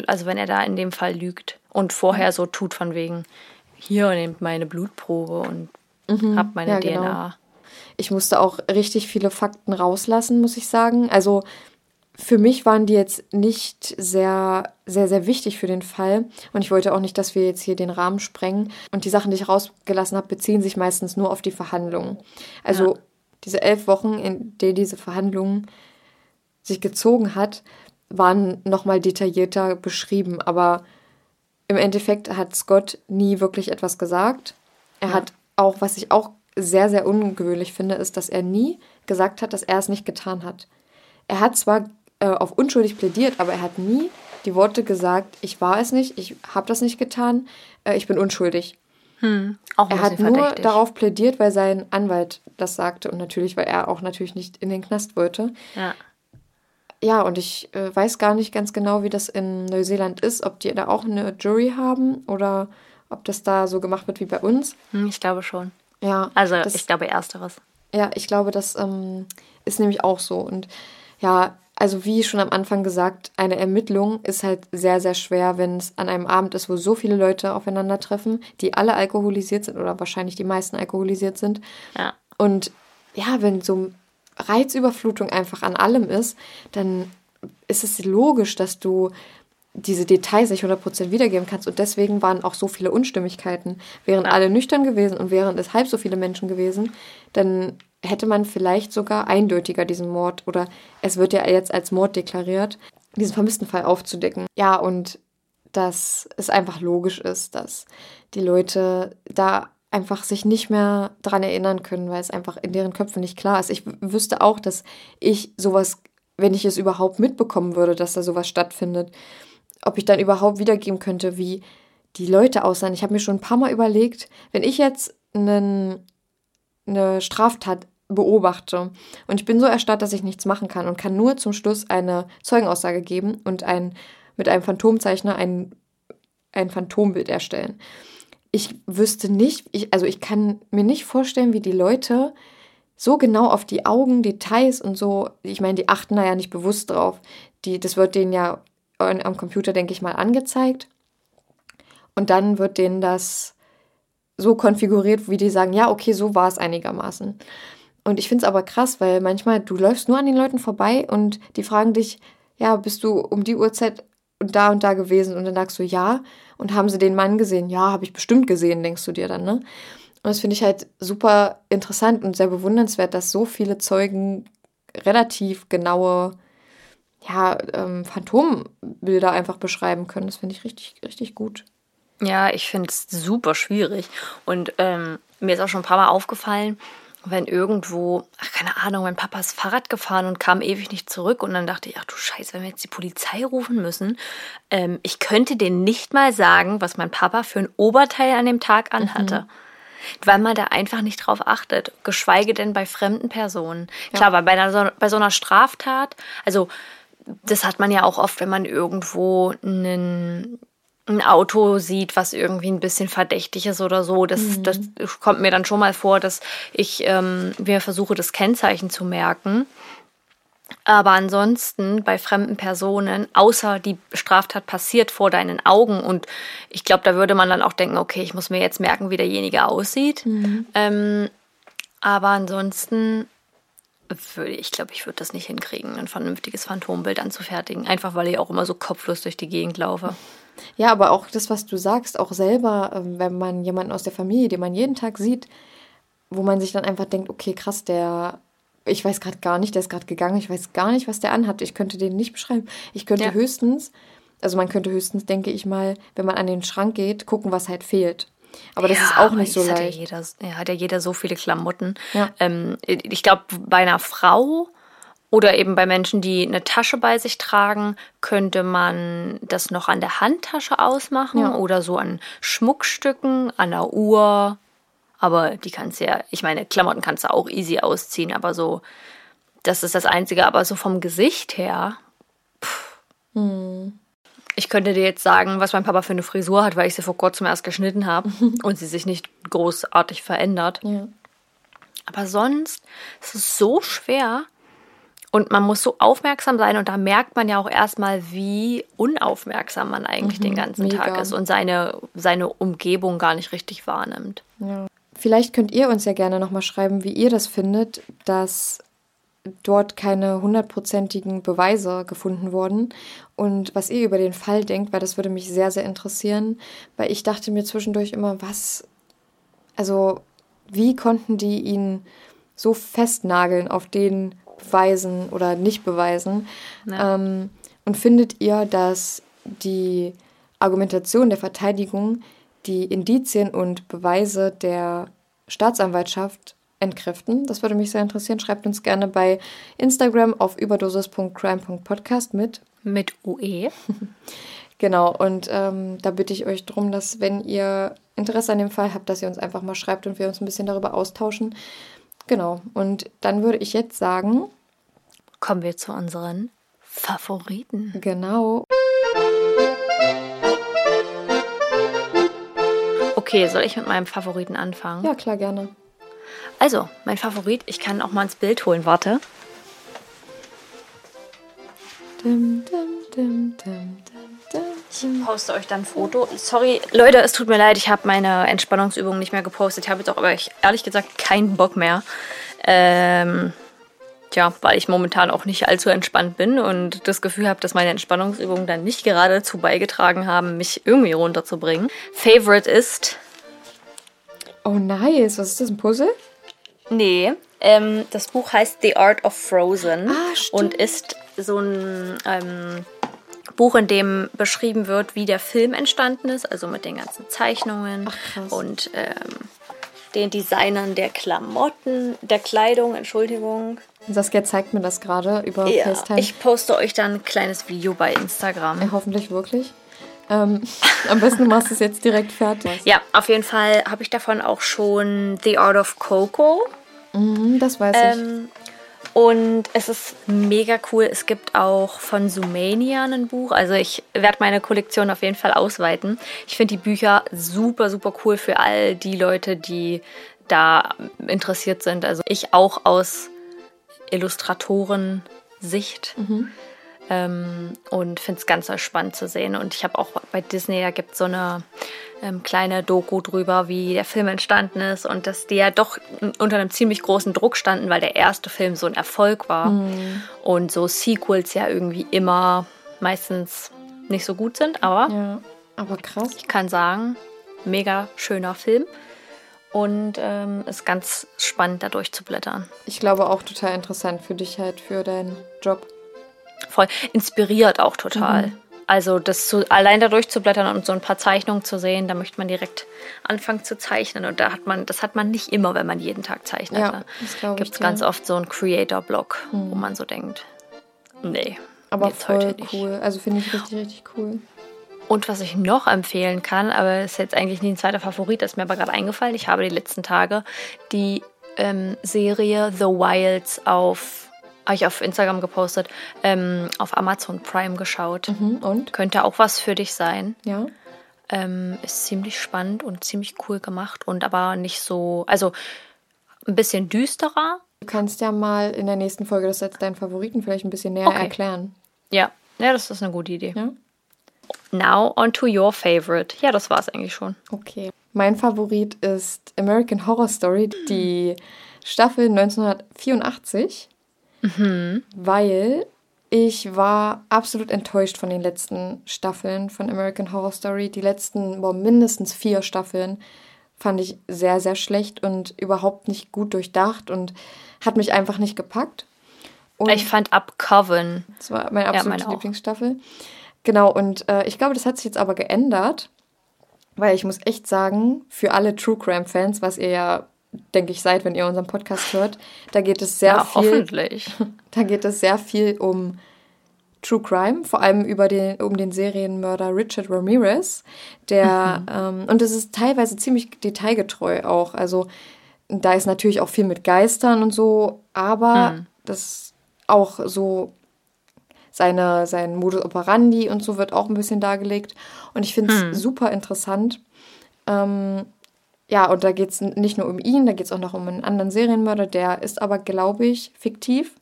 also wenn er da in dem Fall lügt und vorher so tut von wegen, hier nehmt meine Blutprobe und habt meine Mhm. ja, genau. DNA. Ich musste auch richtig viele Fakten rauslassen, muss ich sagen. Also für mich waren die jetzt nicht sehr, sehr, sehr wichtig für den Fall. Und ich wollte auch nicht, dass wir jetzt hier den Rahmen sprengen. Und die Sachen, die ich rausgelassen habe, beziehen sich meistens nur auf die Verhandlungen. Also Ja. diese elf Wochen, in denen diese Verhandlungen sich gezogen hat, waren nochmal detaillierter beschrieben. Aber im Endeffekt hat Scott nie wirklich etwas gesagt. Er hat auch, was ich auch sehr, sehr ungewöhnlich finde, ist, dass er nie gesagt hat, dass er es nicht getan hat. Er hat zwar äh, auf unschuldig plädiert, aber er hat nie die Worte gesagt, ich war es nicht, ich habe das nicht getan, äh, ich bin unschuldig. Ein Er hat nur verdächtig. darauf plädiert, weil sein Anwalt das sagte und natürlich, weil er auch natürlich nicht in den Knast wollte. Ja. Ja, und ich äh, weiß gar nicht ganz genau, wie das in Neuseeland ist, ob die da auch eine Jury haben oder ob das da so gemacht wird wie bei uns. Hm, Ich glaube schon. Ja, Also das, ich glaube ersteres. ja, ich glaube, das ähm, ist nämlich auch so. Und ja, also wie schon am Anfang gesagt, eine Ermittlung ist halt sehr, sehr schwer, wenn es an einem Abend ist, wo so viele Leute aufeinandertreffen, die alle alkoholisiert sind oder wahrscheinlich die meisten alkoholisiert sind. Ja. Und ja, wenn so Reizüberflutung einfach an allem ist, dann ist es logisch, dass du diese Details nicht 100% wiedergeben kannst. Und deswegen waren auch so viele Unstimmigkeiten. Wären alle nüchtern gewesen und wären es halb so viele Menschen gewesen, dann hätte man vielleicht sogar eindeutiger diesen Mord oder es wird ja jetzt als Mord deklariert, diesen vermissten Fall aufzudecken. Ja, und dass es einfach logisch ist, dass die Leute da einfach sich nicht mehr dran erinnern können, weil es einfach in deren Köpfen nicht klar ist. Ich wüsste auch, dass ich sowas, wenn ich es überhaupt mitbekommen würde, dass da sowas stattfindet, ob ich dann überhaupt wiedergeben könnte, wie die Leute aussahen. Ich habe mir schon ein paar Mal überlegt, wenn ich jetzt einen, eine Straftat beobachte und ich bin so erstarrt, dass ich nichts machen kann und kann nur zum Schluss eine Zeugenaussage geben und ein, mit einem Phantomzeichner ein, ein Phantombild erstellen. Ich wüsste nicht, ich, also ich kann mir nicht vorstellen, wie die Leute so genau auf die Augen, Details und so, ich meine, die achten da ja nicht bewusst drauf. Die, das wird denen ja am Computer, denke ich mal, angezeigt. Und dann wird denen das so konfiguriert, wie die sagen, ja, okay, so war es einigermaßen. Und ich finde es aber krass, weil manchmal du läufst nur an den Leuten vorbei und die fragen dich, ja, bist du um die Uhrzeit und da und da gewesen? Und dann sagst du ja. Und haben sie den Mann gesehen? Ja, habe ich bestimmt gesehen, denkst du dir dann, ne? Und das finde ich halt super interessant und sehr bewundernswert, dass so viele Zeugen relativ genaue ja, ähm, Phantombilder einfach beschreiben können. Das finde ich richtig, richtig gut. Ja, ich finde es super schwierig. Und ähm, mir ist auch schon ein paar Mal aufgefallen, wenn irgendwo, ach, keine Ahnung, mein Papa ist Fahrrad gefahren und kam ewig nicht zurück und dann dachte ich, ach du Scheiße, wenn wir jetzt die Polizei rufen müssen, ähm, ich könnte denen nicht mal sagen, was mein Papa für ein Oberteil an dem Tag anhatte. Mhm. Weil man da einfach nicht drauf achtet, geschweige denn bei fremden Personen. Ja. Klar, weil bei, einer, bei so einer Straftat, also das hat man ja auch oft, wenn man irgendwo einen ein Auto sieht, was irgendwie ein bisschen verdächtig ist oder so. Das, mhm. das kommt mir dann schon mal vor, dass ich ähm, mir versuche, das Kennzeichen zu merken. Aber ansonsten bei fremden Personen, außer die Straftat passiert vor deinen Augen und ich glaube, da würde man dann auch denken, okay, ich muss mir jetzt merken, wie derjenige aussieht. Mhm. Ähm, aber ansonsten würde ich glaube, ich würde das nicht hinkriegen, ein vernünftiges Phantombild anzufertigen, einfach weil ich auch immer so kopflos durch die Gegend laufe. Ja, aber auch das, was du sagst, auch selber, ähm, wenn man jemanden aus der Familie, den man jeden Tag sieht, wo man sich dann einfach denkt, okay, krass, der, ich weiß gerade gar nicht, der ist gerade gegangen, ich weiß gar nicht, was der anhat, ich könnte den nicht beschreiben. Ich könnte ja. höchstens, also man könnte höchstens, denke ich mal, wenn man an den Schrank geht, gucken, was halt fehlt. Aber das ja, ist auch nicht so leicht. Hat ja, jeder, ja, hat ja jeder so viele Klamotten. Ja. Ähm, ich glaube, bei einer Frau oder eben bei Menschen, die eine Tasche bei sich tragen, könnte man das noch an der Handtasche ausmachen ja. oder so an Schmuckstücken, an der Uhr. Aber die kannst du ja, ich meine, Klamotten kannst du auch easy ausziehen, aber so, das ist das Einzige. Aber so vom Gesicht her, pff. Hm. Ich könnte dir jetzt sagen, was mein Papa für eine Frisur hat, weil ich sie vor kurzem erst geschnitten habe und sie sich nicht großartig verändert. Ja. Aber sonst ist es so schwer, und man muss so aufmerksam sein und da merkt man ja auch erstmal, wie unaufmerksam man eigentlich mhm, den ganzen mega. Tag ist und seine, seine Umgebung gar nicht richtig wahrnimmt. Ja. Vielleicht könnt ihr uns ja gerne nochmal schreiben, wie ihr das findet, dass dort keine hundertprozentigen Beweise gefunden wurden und was ihr über den Fall denkt, weil das würde mich sehr, sehr interessieren, weil ich dachte mir zwischendurch immer, was, also wie konnten die ihn so festnageln auf den beweisen oder nicht beweisen. Ja. Ähm, und findet ihr, dass die Argumentation der Verteidigung die Indizien und Beweise der Staatsanwaltschaft entkräften? Das würde mich sehr interessieren. Schreibt uns gerne bei Instagram auf überdosis.crime.podcast mit. Mit UE. genau, und ähm, da bitte ich euch darum, dass wenn ihr Interesse an dem Fall habt, dass ihr uns einfach mal schreibt und wir uns ein bisschen darüber austauschen. Genau. Und dann würde ich jetzt sagen, kommen wir zu unseren Favoriten. Genau. Okay, soll ich mit meinem Favoriten anfangen? Ja, klar, gerne. Also, mein Favorit, ich kann auch mal ins Bild holen, warte. Dim, dim, dim, ich poste euch dann ein Foto. Sorry, Leute, es tut mir leid, ich habe meine Entspannungsübung nicht mehr gepostet. Ich habe jetzt auch aber ehrlich gesagt keinen Bock mehr. Ähm, tja, weil ich momentan auch nicht allzu entspannt bin und das Gefühl habe, dass meine Entspannungsübungen dann nicht gerade dazu beigetragen haben, mich irgendwie runterzubringen. Favorite ist. Oh, nice. Was ist das, ein Puzzle? Nee, ähm, das Buch heißt The Art of Frozen ah, und ist so ein ähm, Buch, in dem beschrieben wird, wie der Film entstanden ist, also mit den ganzen Zeichnungen Ach, und ähm, den Designern der Klamotten, der Kleidung, Entschuldigung. Saskia zeigt mir das gerade über ja, FaceTime. Ich poste euch dann ein kleines Video bei Instagram. Ja, hoffentlich wirklich. Ähm, am besten machst du es jetzt direkt fertig. Ja, auf jeden Fall habe ich davon auch schon The Art of Coco. Mhm, das weiß ähm, ich. Und es ist mega cool. Es gibt auch von Sumania ein Buch. Also ich werde meine Kollektion auf jeden Fall ausweiten. Ich finde die Bücher super, super cool für all die Leute, die da interessiert sind. Also ich auch aus Illustratoren-Sicht. Mhm. Ähm, und finde es ganz spannend zu sehen. Und ich habe auch bei Disney, da gibt es so eine ähm, kleine Doku drüber, wie der Film entstanden ist und dass die ja doch unter einem ziemlich großen Druck standen, weil der erste Film so ein Erfolg war mhm. und so Sequels ja irgendwie immer meistens nicht so gut sind, aber ja, aber krass. Ich kann sagen, mega schöner Film und ähm, ist ganz spannend da durchzublättern. Ich glaube auch total interessant für dich halt für deinen Job. Voll inspiriert auch total. Mhm. Also das zu, allein da durchzublättern und so ein paar Zeichnungen zu sehen, da möchte man direkt anfangen zu zeichnen. Und da hat man, das hat man nicht immer, wenn man jeden Tag zeichnet. Ja, ne? das Gibt es ganz oft so einen Creator-Blog, wo man so denkt, nee. Aber jetzt heute voll nicht. cool. Also finde ich richtig, richtig cool. Und was ich noch empfehlen kann, aber ist jetzt eigentlich nie ein zweiter Favorit, ist mir aber gerade eingefallen. Ich habe die letzten Tage die ähm, Serie The Wilds auf, habe ich auf Instagram gepostet, ähm, auf Amazon Prime geschaut. Mhm. Und? Könnte auch was für dich sein. Ja. Ähm, ist ziemlich spannend und ziemlich cool gemacht und aber nicht so, also ein bisschen düsterer. Du kannst ja mal in der nächsten Folge das als deinen Favoriten vielleicht ein bisschen näher Okay. erklären. Ja, ja, das ist eine gute Idee. Ja? Now on to your favorite. Ja, das war es eigentlich schon. Okay. Mein Favorit ist American Horror Story, die Staffel 1984, weil ich war absolut enttäuscht von den letzten Staffeln von American Horror Story. Die letzten, boah, mindestens vier Staffeln fand ich sehr, sehr schlecht und überhaupt nicht gut durchdacht und hat mich einfach nicht gepackt. Und Ich fand Up Coven. das war meine absolute meine auch. Lieblingsstaffel. Genau, und äh, ich glaube, das hat sich jetzt aber geändert, weil ich muss echt sagen, für alle True Crime-Fans, was ihr ja, denke ich, seid, wenn ihr unseren Podcast hört, da geht es sehr Ja, viel. hoffentlich. Da geht es sehr viel um True Crime, vor allem über den, um den Serienmörder Richard Ramirez, der, ähm, und es ist teilweise ziemlich detailgetreu auch. Also da ist natürlich auch viel mit Geistern und so, aber das auch so seine, sein Modus operandi und so wird auch ein bisschen dargelegt. Und ich finde es super interessant. Ähm, ja, und da geht es nicht nur um ihn, da geht es auch noch um einen anderen Serienmörder, der ist aber, glaube ich, fiktiv.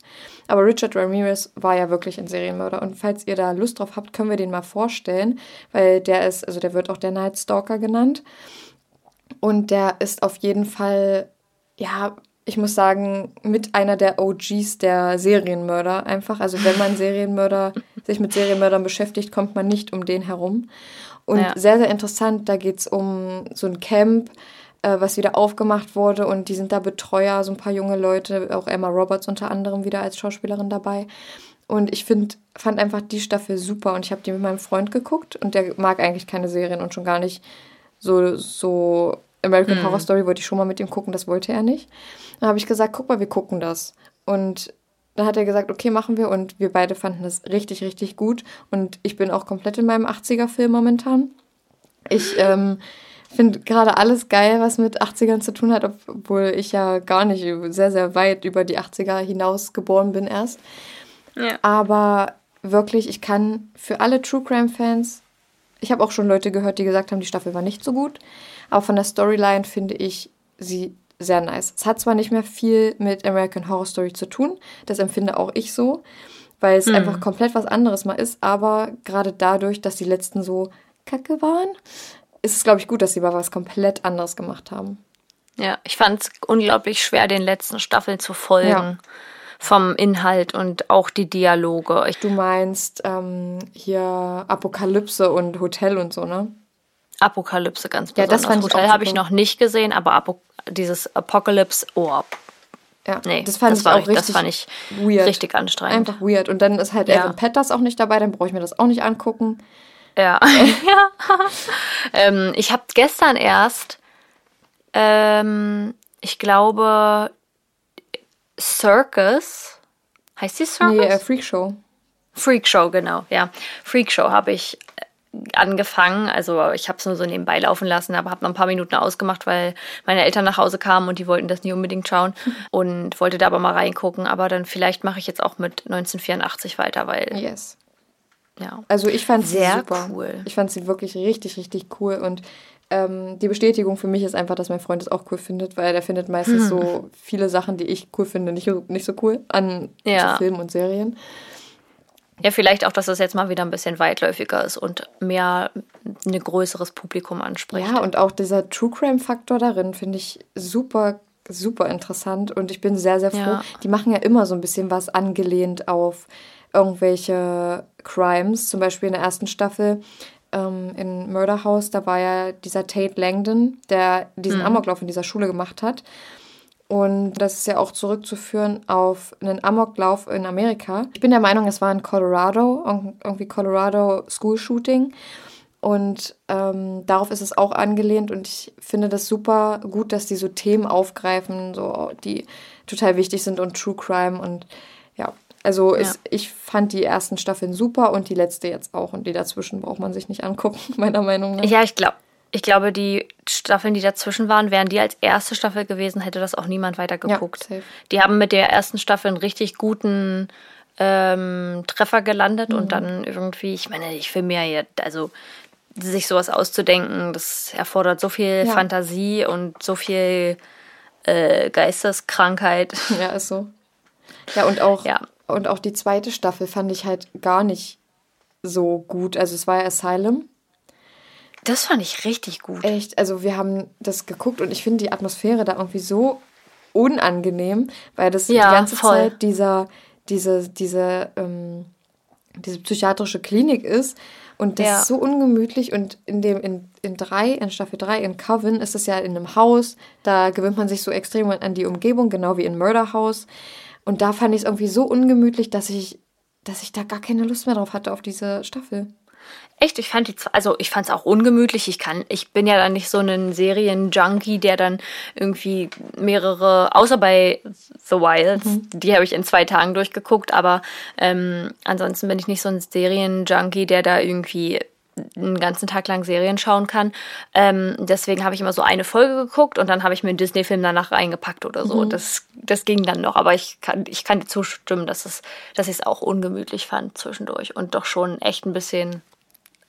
Aber Richard Ramirez war ja wirklich ein Serienmörder. Und falls ihr da Lust drauf habt, können wir den mal vorstellen, weil der ist, also der wird auch der Night Stalker genannt. Und der ist auf jeden Fall, ja, ich muss sagen, mit einer der OGs der Serienmörder einfach. Also wenn man Serienmörder, sich mit Serienmördern beschäftigt, kommt man nicht um den herum. Und Ja. sehr, sehr interessant, da geht es um so ein Camp, äh, was wieder aufgemacht wurde und die sind da Betreuer, so ein paar junge Leute, auch Emma Roberts unter anderem wieder als Schauspielerin dabei. Und ich find, fand einfach die Staffel super und ich habe die mit meinem Freund geguckt und der mag eigentlich keine Serien und schon gar nicht so, so American Horror Story wollte ich schon mal mit ihm gucken, das wollte er nicht. Dann habe ich gesagt, guck mal, wir gucken das. Und dann hat er gesagt, okay, machen wir. Und wir beide fanden das richtig, richtig gut. Und ich bin auch komplett in meinem 80er-Film momentan. Ich ähm, finde gerade alles geil, was mit 80ern zu tun hat, obwohl ich ja gar nicht sehr, sehr weit über die 80er hinaus geboren bin erst. Ja. Aber wirklich, ich kann für alle True Crime-Fans, ich habe auch schon Leute gehört, die gesagt haben, die Staffel war nicht so gut. Aber von der Storyline finde ich sie sehr nice. Es hat zwar nicht mehr viel mit American Horror Story zu tun, das empfinde auch ich so, weil es einfach komplett was anderes mal ist, aber gerade dadurch, dass die letzten so kacke waren, ist es, glaube ich, gut, dass sie mal was komplett anderes gemacht haben. Ja, ich fand es unglaublich schwer, den letzten Staffeln zu folgen. Ja. Vom Inhalt und auch die Dialoge. Ich, Du meinst ähm, hier Apokalypse und Hotel und so, ne? Apokalypse ganz Ja, besonders. das fand Hotel habe ich noch nicht gesehen, aber Apo dieses Apocalypse, oh, Ja, nee, das fand ich war, auch richtig das fand ich weird. richtig anstrengend. Einfach weird. Und dann ist halt Ja. Evan Peters auch nicht dabei, dann brauche ich mir das auch nicht angucken. Ja. ja. ähm, ich habe gestern erst, ähm, ich glaube, Circus. Heißt die Circus? Nee, äh, Freakshow. Freakshow, genau, ja. Freakshow habe ich angefangen. Also ich habe es nur so nebenbei laufen lassen, aber habe noch ein paar Minuten ausgemacht, weil meine Eltern nach Hause kamen und die wollten das nie unbedingt schauen und wollte da aber mal reingucken. Aber dann vielleicht mache ich jetzt auch mit 1984 weiter, weil Yes. ja. Also ich fand sie Sehr super. cool. Ich fand sie wirklich richtig, richtig cool. Und ähm, die Bestätigung für mich ist einfach, dass mein Freund es auch cool findet, weil er findet meistens so viele Sachen, die ich cool finde, nicht, so- nicht so cool an Ja. so Filmen und Serien. Ja, vielleicht auch, dass es jetzt mal wieder ein bisschen weitläufiger ist und mehr ein größeres Publikum anspricht. Ja, und auch dieser True Crime-Faktor darin finde ich super, super interessant. Und ich bin sehr, sehr froh. Ja. Die machen ja immer so ein bisschen was angelehnt auf irgendwelche Crimes. Zum Beispiel in der ersten Staffel ähm, in Murder House, da war ja dieser Tate Langdon, der diesen Amoklauf in dieser Schule gemacht hat. Und das ist ja auch zurückzuführen auf einen Amoklauf in Amerika. Ich bin der Meinung, es war in Colorado, irgendwie Colorado School Shooting. Und ähm, darauf ist es auch angelehnt. Und ich finde das super gut, dass die so Themen aufgreifen, so, die total wichtig sind und True Crime. Und ja, also ja. Ist, ich fand die ersten Staffeln super und die letzte jetzt auch. Und die dazwischen braucht man sich nicht angucken, meiner Meinung nach. Ja, ich glaube, ich glaube, die Staffeln, die dazwischen waren, wären die als erste Staffel gewesen, hätte das auch niemand weiter geguckt. Ja, die haben mit der ersten Staffel einen richtig guten ähm, Treffer gelandet mhm. und dann irgendwie, ich meine, ich will mir ja, also sich sowas auszudenken, das erfordert so viel ja. Fantasie und so viel äh, Geisteskrankheit. Ja, ist so. Ja, und auch, ja. und auch die zweite Staffel fand ich halt gar nicht so gut. Also es war ja Asylum. Das fand ich richtig gut. Echt, also wir haben das geguckt und ich finde die Atmosphäre da irgendwie so unangenehm, weil das ja, die ganze voll. Zeit dieser, diese, diese, ähm, diese psychiatrische Klinik ist. Und das ja. ist so ungemütlich. Und in dem, in, in drei, in Staffel 3, in Coven, ist es ja in einem Haus. Da gewöhnt man sich so extrem an die Umgebung, genau wie in Murder House. Und da fand ich es irgendwie so ungemütlich, dass ich, dass ich da gar keine Lust mehr drauf hatte auf diese Staffel. Echt, ich fand die, also ich fand es auch ungemütlich. Ich kann, ich bin ja dann nicht so ein Serienjunkie, der dann irgendwie mehrere, außer bei The Wilds, mhm. die habe ich in zwei Tagen durchgeguckt, aber ähm, ansonsten bin ich nicht so ein Serienjunkie, der da irgendwie einen ganzen Tag lang Serien schauen kann. Ähm, deswegen habe ich immer so eine Folge geguckt und dann habe ich mir einen Disney-Film danach reingepackt oder so. Mhm. Das, das ging dann noch, aber ich kann, ich kann dir zustimmen, dass, es, dass ich es auch ungemütlich fand zwischendurch und doch schon echt ein bisschen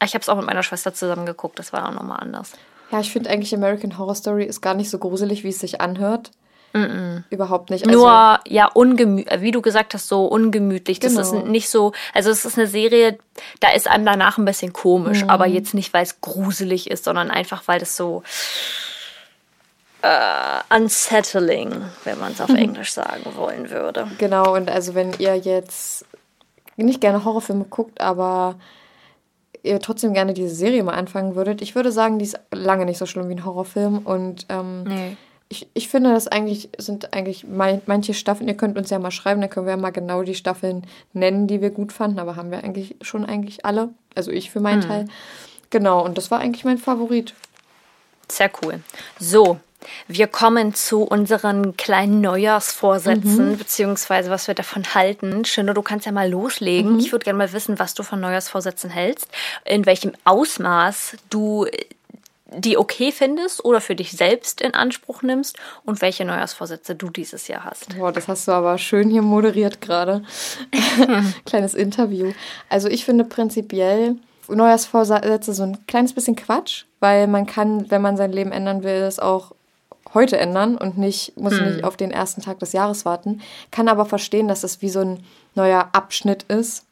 ich habe es auch mit meiner Schwester zusammen geguckt, das war auch nochmal anders. Ja, ich finde eigentlich American Horror Story ist gar nicht so gruselig, wie es sich anhört. Mm -mm. Überhaupt nicht. Also Nur, ja, ungemütlich, wie du gesagt hast, so ungemütlich. Das genau. ist nicht so, also es ist eine Serie, da ist einem danach ein bisschen komisch, mm. aber jetzt nicht, weil es gruselig ist, sondern einfach, weil das so uh, unsettling, wenn man es auf Englisch sagen wollen würde. Genau, und also wenn ihr jetzt nicht gerne Horrorfilme guckt, aber ihr trotzdem gerne diese Serie mal anfangen würdet, ich würde sagen, die ist lange nicht so schlimm wie ein Horrorfilm. Und ähm, nee. Ich, ich finde, das eigentlich sind eigentlich manche Staffeln, ihr könnt uns ja mal schreiben, dann können wir ja mal genau die Staffeln nennen, die wir gut fanden, aber haben wir eigentlich schon eigentlich alle. Also ich für meinen hm. Teil. Genau, und das war eigentlich mein Favorit. Sehr cool. So, wir kommen zu unseren kleinen Neujahrsvorsätzen, mhm. beziehungsweise was wir davon halten. Schöne, du kannst ja mal loslegen. Mhm. Ich würde gerne mal wissen, was du von Neujahrsvorsätzen hältst, in welchem Ausmaß du die okay findest oder für dich selbst in Anspruch nimmst und welche Neujahrsvorsätze du dieses Jahr hast. Boah, das hast du aber schön hier moderiert gerade. Kleines Interview. Also ich finde prinzipiell Neujahrsvorsätze so ein kleines bisschen Quatsch, weil man kann, wenn man sein Leben ändern will, es auch heute ändern und nicht, muss hm. nicht auf den ersten Tag des Jahres warten. Kann aber verstehen, dass es wie so ein neuer Abschnitt ist.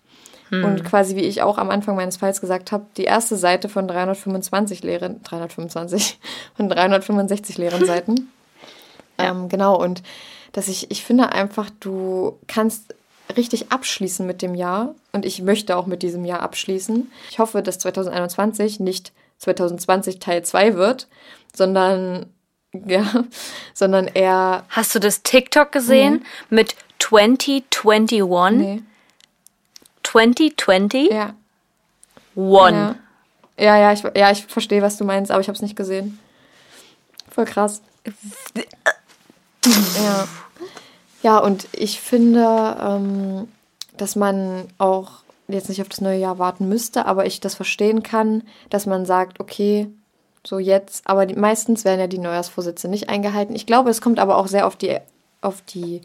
Hm. Und quasi, wie ich auch am Anfang meines Falls gesagt habe, die erste Seite von 325 leeren, 325, von 365 leeren Seiten. ja. ähm, genau, und dass ich, ich finde einfach, du kannst richtig abschließen mit dem Jahr und ich möchte auch mit diesem Jahr abschließen. Ich hoffe, dass 2021 nicht 2020 Teil 2 wird, sondern ja, sondern eher. Hast du das TikTok gesehen nee. mit 2021? Nee. 2020? Ja. One. Ja. ja, ja, ich, ja, ich verstehe, was du meinst, aber ich habe es nicht gesehen. Voll krass. ja. Ja, und ich finde, ähm, dass man auch jetzt nicht auf das neue Jahr warten müsste, aber ich das verstehen kann, dass man sagt, okay, so jetzt, aber die, meistens werden ja die Neujahrsvorsätze nicht eingehalten. Ich glaube, es kommt aber auch sehr auf die, auf die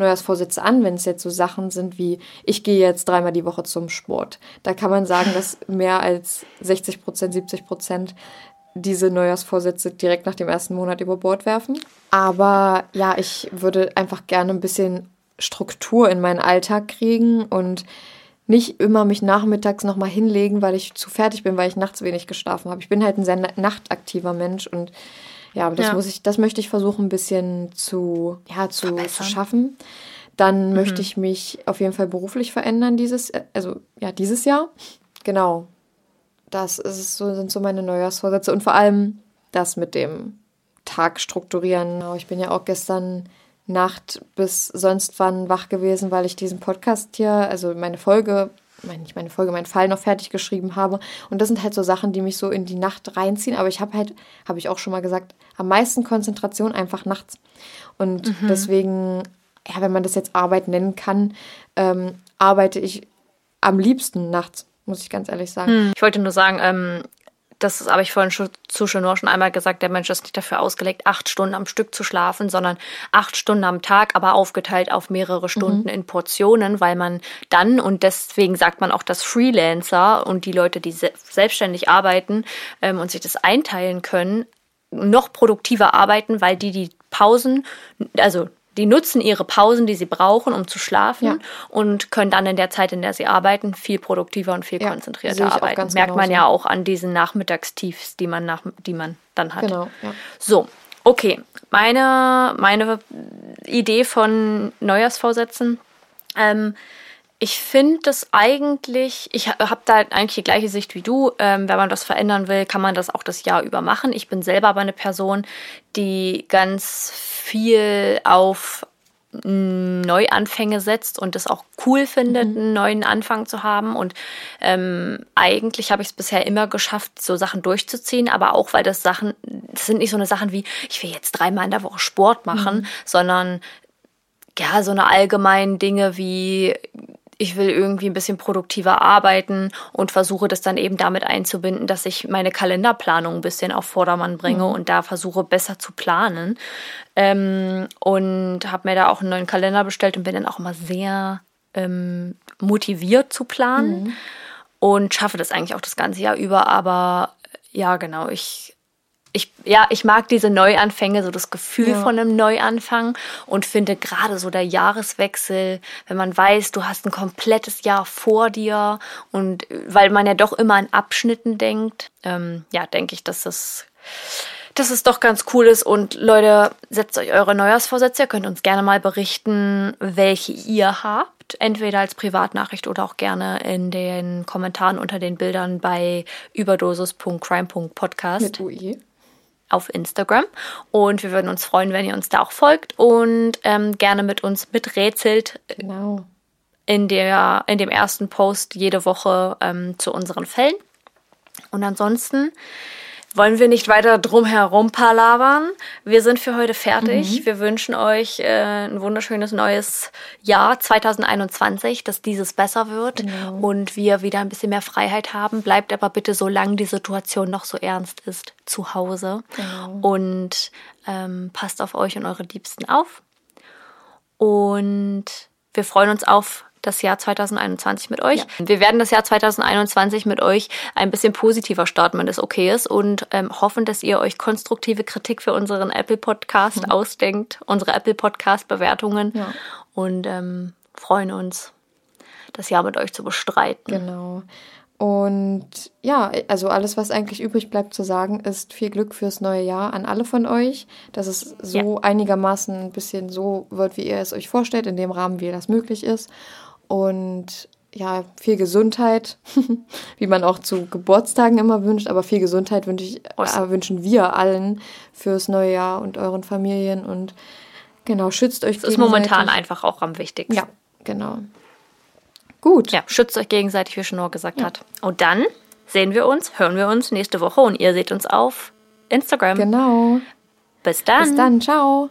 Neujahrsvorsätze an, wenn es jetzt so Sachen sind wie, ich gehe jetzt dreimal die Woche zum Sport. Da kann man sagen, dass mehr als 60 Prozent, 70 Prozent diese Neujahrsvorsätze direkt nach dem ersten Monat über Bord werfen. Aber ja, ich würde einfach gerne ein bisschen Struktur in meinen Alltag kriegen und nicht immer mich nachmittags nochmal hinlegen, weil ich zu fertig bin, weil ich nachts wenig geschlafen habe. Ich bin halt ein sehr nachtaktiver Mensch und ja, das ja. muss ich, das möchte ich versuchen, ein bisschen zu, ja, zu, zu schaffen. Dann mhm. möchte ich mich auf jeden Fall beruflich verändern dieses, also ja, dieses Jahr. Genau. Das ist so, sind so meine Neujahrsvorsätze und vor allem das mit dem Tag strukturieren. Ich bin ja auch gestern Nacht bis sonst wann wach gewesen, weil ich diesen Podcast hier, also meine Folge, meine, nicht meine Folge, meinen Fall noch fertig geschrieben habe. Und das sind halt so Sachen, die mich so in die Nacht reinziehen. Aber ich habe halt, habe ich auch schon mal gesagt, am meisten Konzentration einfach nachts. Und mhm. deswegen, ja, wenn man das jetzt Arbeit nennen kann, ähm, arbeite ich am liebsten nachts, muss ich ganz ehrlich sagen. Hm. Ich wollte nur sagen, ähm, das habe ich vorhin schon, zu Chanor schon einmal gesagt, der Mensch ist nicht dafür ausgelegt, acht Stunden am Stück zu schlafen, sondern acht Stunden am Tag, aber aufgeteilt auf mehrere Stunden mhm. in Portionen, weil man dann, und deswegen sagt man auch, dass Freelancer und die Leute, die se selbstständig arbeiten ähm, und sich das einteilen können, noch produktiver arbeiten, weil die die Pausen, also die nutzen ihre Pausen, die sie brauchen, um zu schlafen ja. und können dann in der Zeit, in der sie arbeiten, viel produktiver und viel ja, konzentrierter arbeiten. Merkt man ja auch an diesen Nachmittagstiefs, die man, nach, die man dann hat. Genau, ja. So, okay. Meine, meine Idee von Neujahrsvorsätzen. Ähm, ich finde das eigentlich, ich habe da eigentlich die gleiche Sicht wie du. Ähm, wenn man das verändern will, kann man das auch das Jahr über machen. Ich bin selber aber eine Person, die ganz viel auf Neuanfänge setzt und es auch cool findet, mhm. einen neuen Anfang zu haben. Und ähm, eigentlich habe ich es bisher immer geschafft, so Sachen durchzuziehen, aber auch weil das Sachen, das sind nicht so eine Sachen wie, ich will jetzt dreimal in der Woche Sport machen, mhm. sondern ja, so eine allgemeinen Dinge wie ich will irgendwie ein bisschen produktiver arbeiten und versuche das dann eben damit einzubinden, dass ich meine Kalenderplanung ein bisschen auf Vordermann bringe mhm. und da versuche besser zu planen. Ähm, und habe mir da auch einen neuen Kalender bestellt und bin dann auch immer sehr ähm, motiviert zu planen mhm. und schaffe das eigentlich auch das ganze Jahr über. Aber ja, genau, ich ich, ja, ich mag diese Neuanfänge, so das Gefühl ja. von einem Neuanfang und finde gerade so der Jahreswechsel, wenn man weiß, du hast ein komplettes Jahr vor dir und weil man ja doch immer in Abschnitten denkt, ähm, ja, denke ich, dass das, dass es doch ganz cool ist. Und Leute, setzt euch eure Neujahrsvorsätze. Ihr könnt uns gerne mal berichten, welche ihr habt entweder als Privatnachricht oder auch gerne in den Kommentaren unter den Bildern bei überdosis.crime.podcast. Mit UI auf Instagram. Und wir würden uns freuen, wenn ihr uns da auch folgt und ähm, gerne mit uns miträtselt. Genau. In, der, in dem ersten Post jede Woche ähm, zu unseren Fällen. Und ansonsten wollen wir nicht weiter drum herum palavern. Wir sind für heute fertig. Mhm. Wir wünschen euch äh, ein wunderschönes neues Jahr 2021, dass dieses besser wird genau. und wir wieder ein bisschen mehr Freiheit haben. Bleibt aber bitte, solange die Situation noch so ernst ist, zu Hause genau. und ähm, passt auf euch und eure Liebsten auf. Und wir freuen uns auf das Jahr 2021 mit euch. Ja. Wir werden das Jahr 2021 mit euch ein bisschen positiver starten, wenn das okay ist und ähm, hoffen, dass ihr euch konstruktive Kritik für unseren Apple Podcast mhm. ausdenkt, unsere Apple Podcast Bewertungen ja. und ähm, freuen uns, das Jahr mit euch zu bestreiten. Genau. Und ja, also alles, was eigentlich übrig bleibt zu sagen, ist viel Glück fürs neue Jahr an alle von euch, dass es so ja. einigermaßen ein bisschen so wird, wie ihr es euch vorstellt, in dem Rahmen, wie das möglich ist und ja, viel Gesundheit, wie man auch zu Geburtstagen immer wünscht, aber viel Gesundheit wünsche ich, äh, wünschen wir allen fürs neue Jahr und euren Familien und genau, schützt euch Das ist momentan einfach auch am wichtigsten. Ja, genau. Gut. Ja, schützt euch gegenseitig, wie Schnur gesagt ja. hat. Und dann sehen wir uns, hören wir uns nächste Woche und ihr seht uns auf Instagram. Genau. Bis dann. Bis dann, ciao.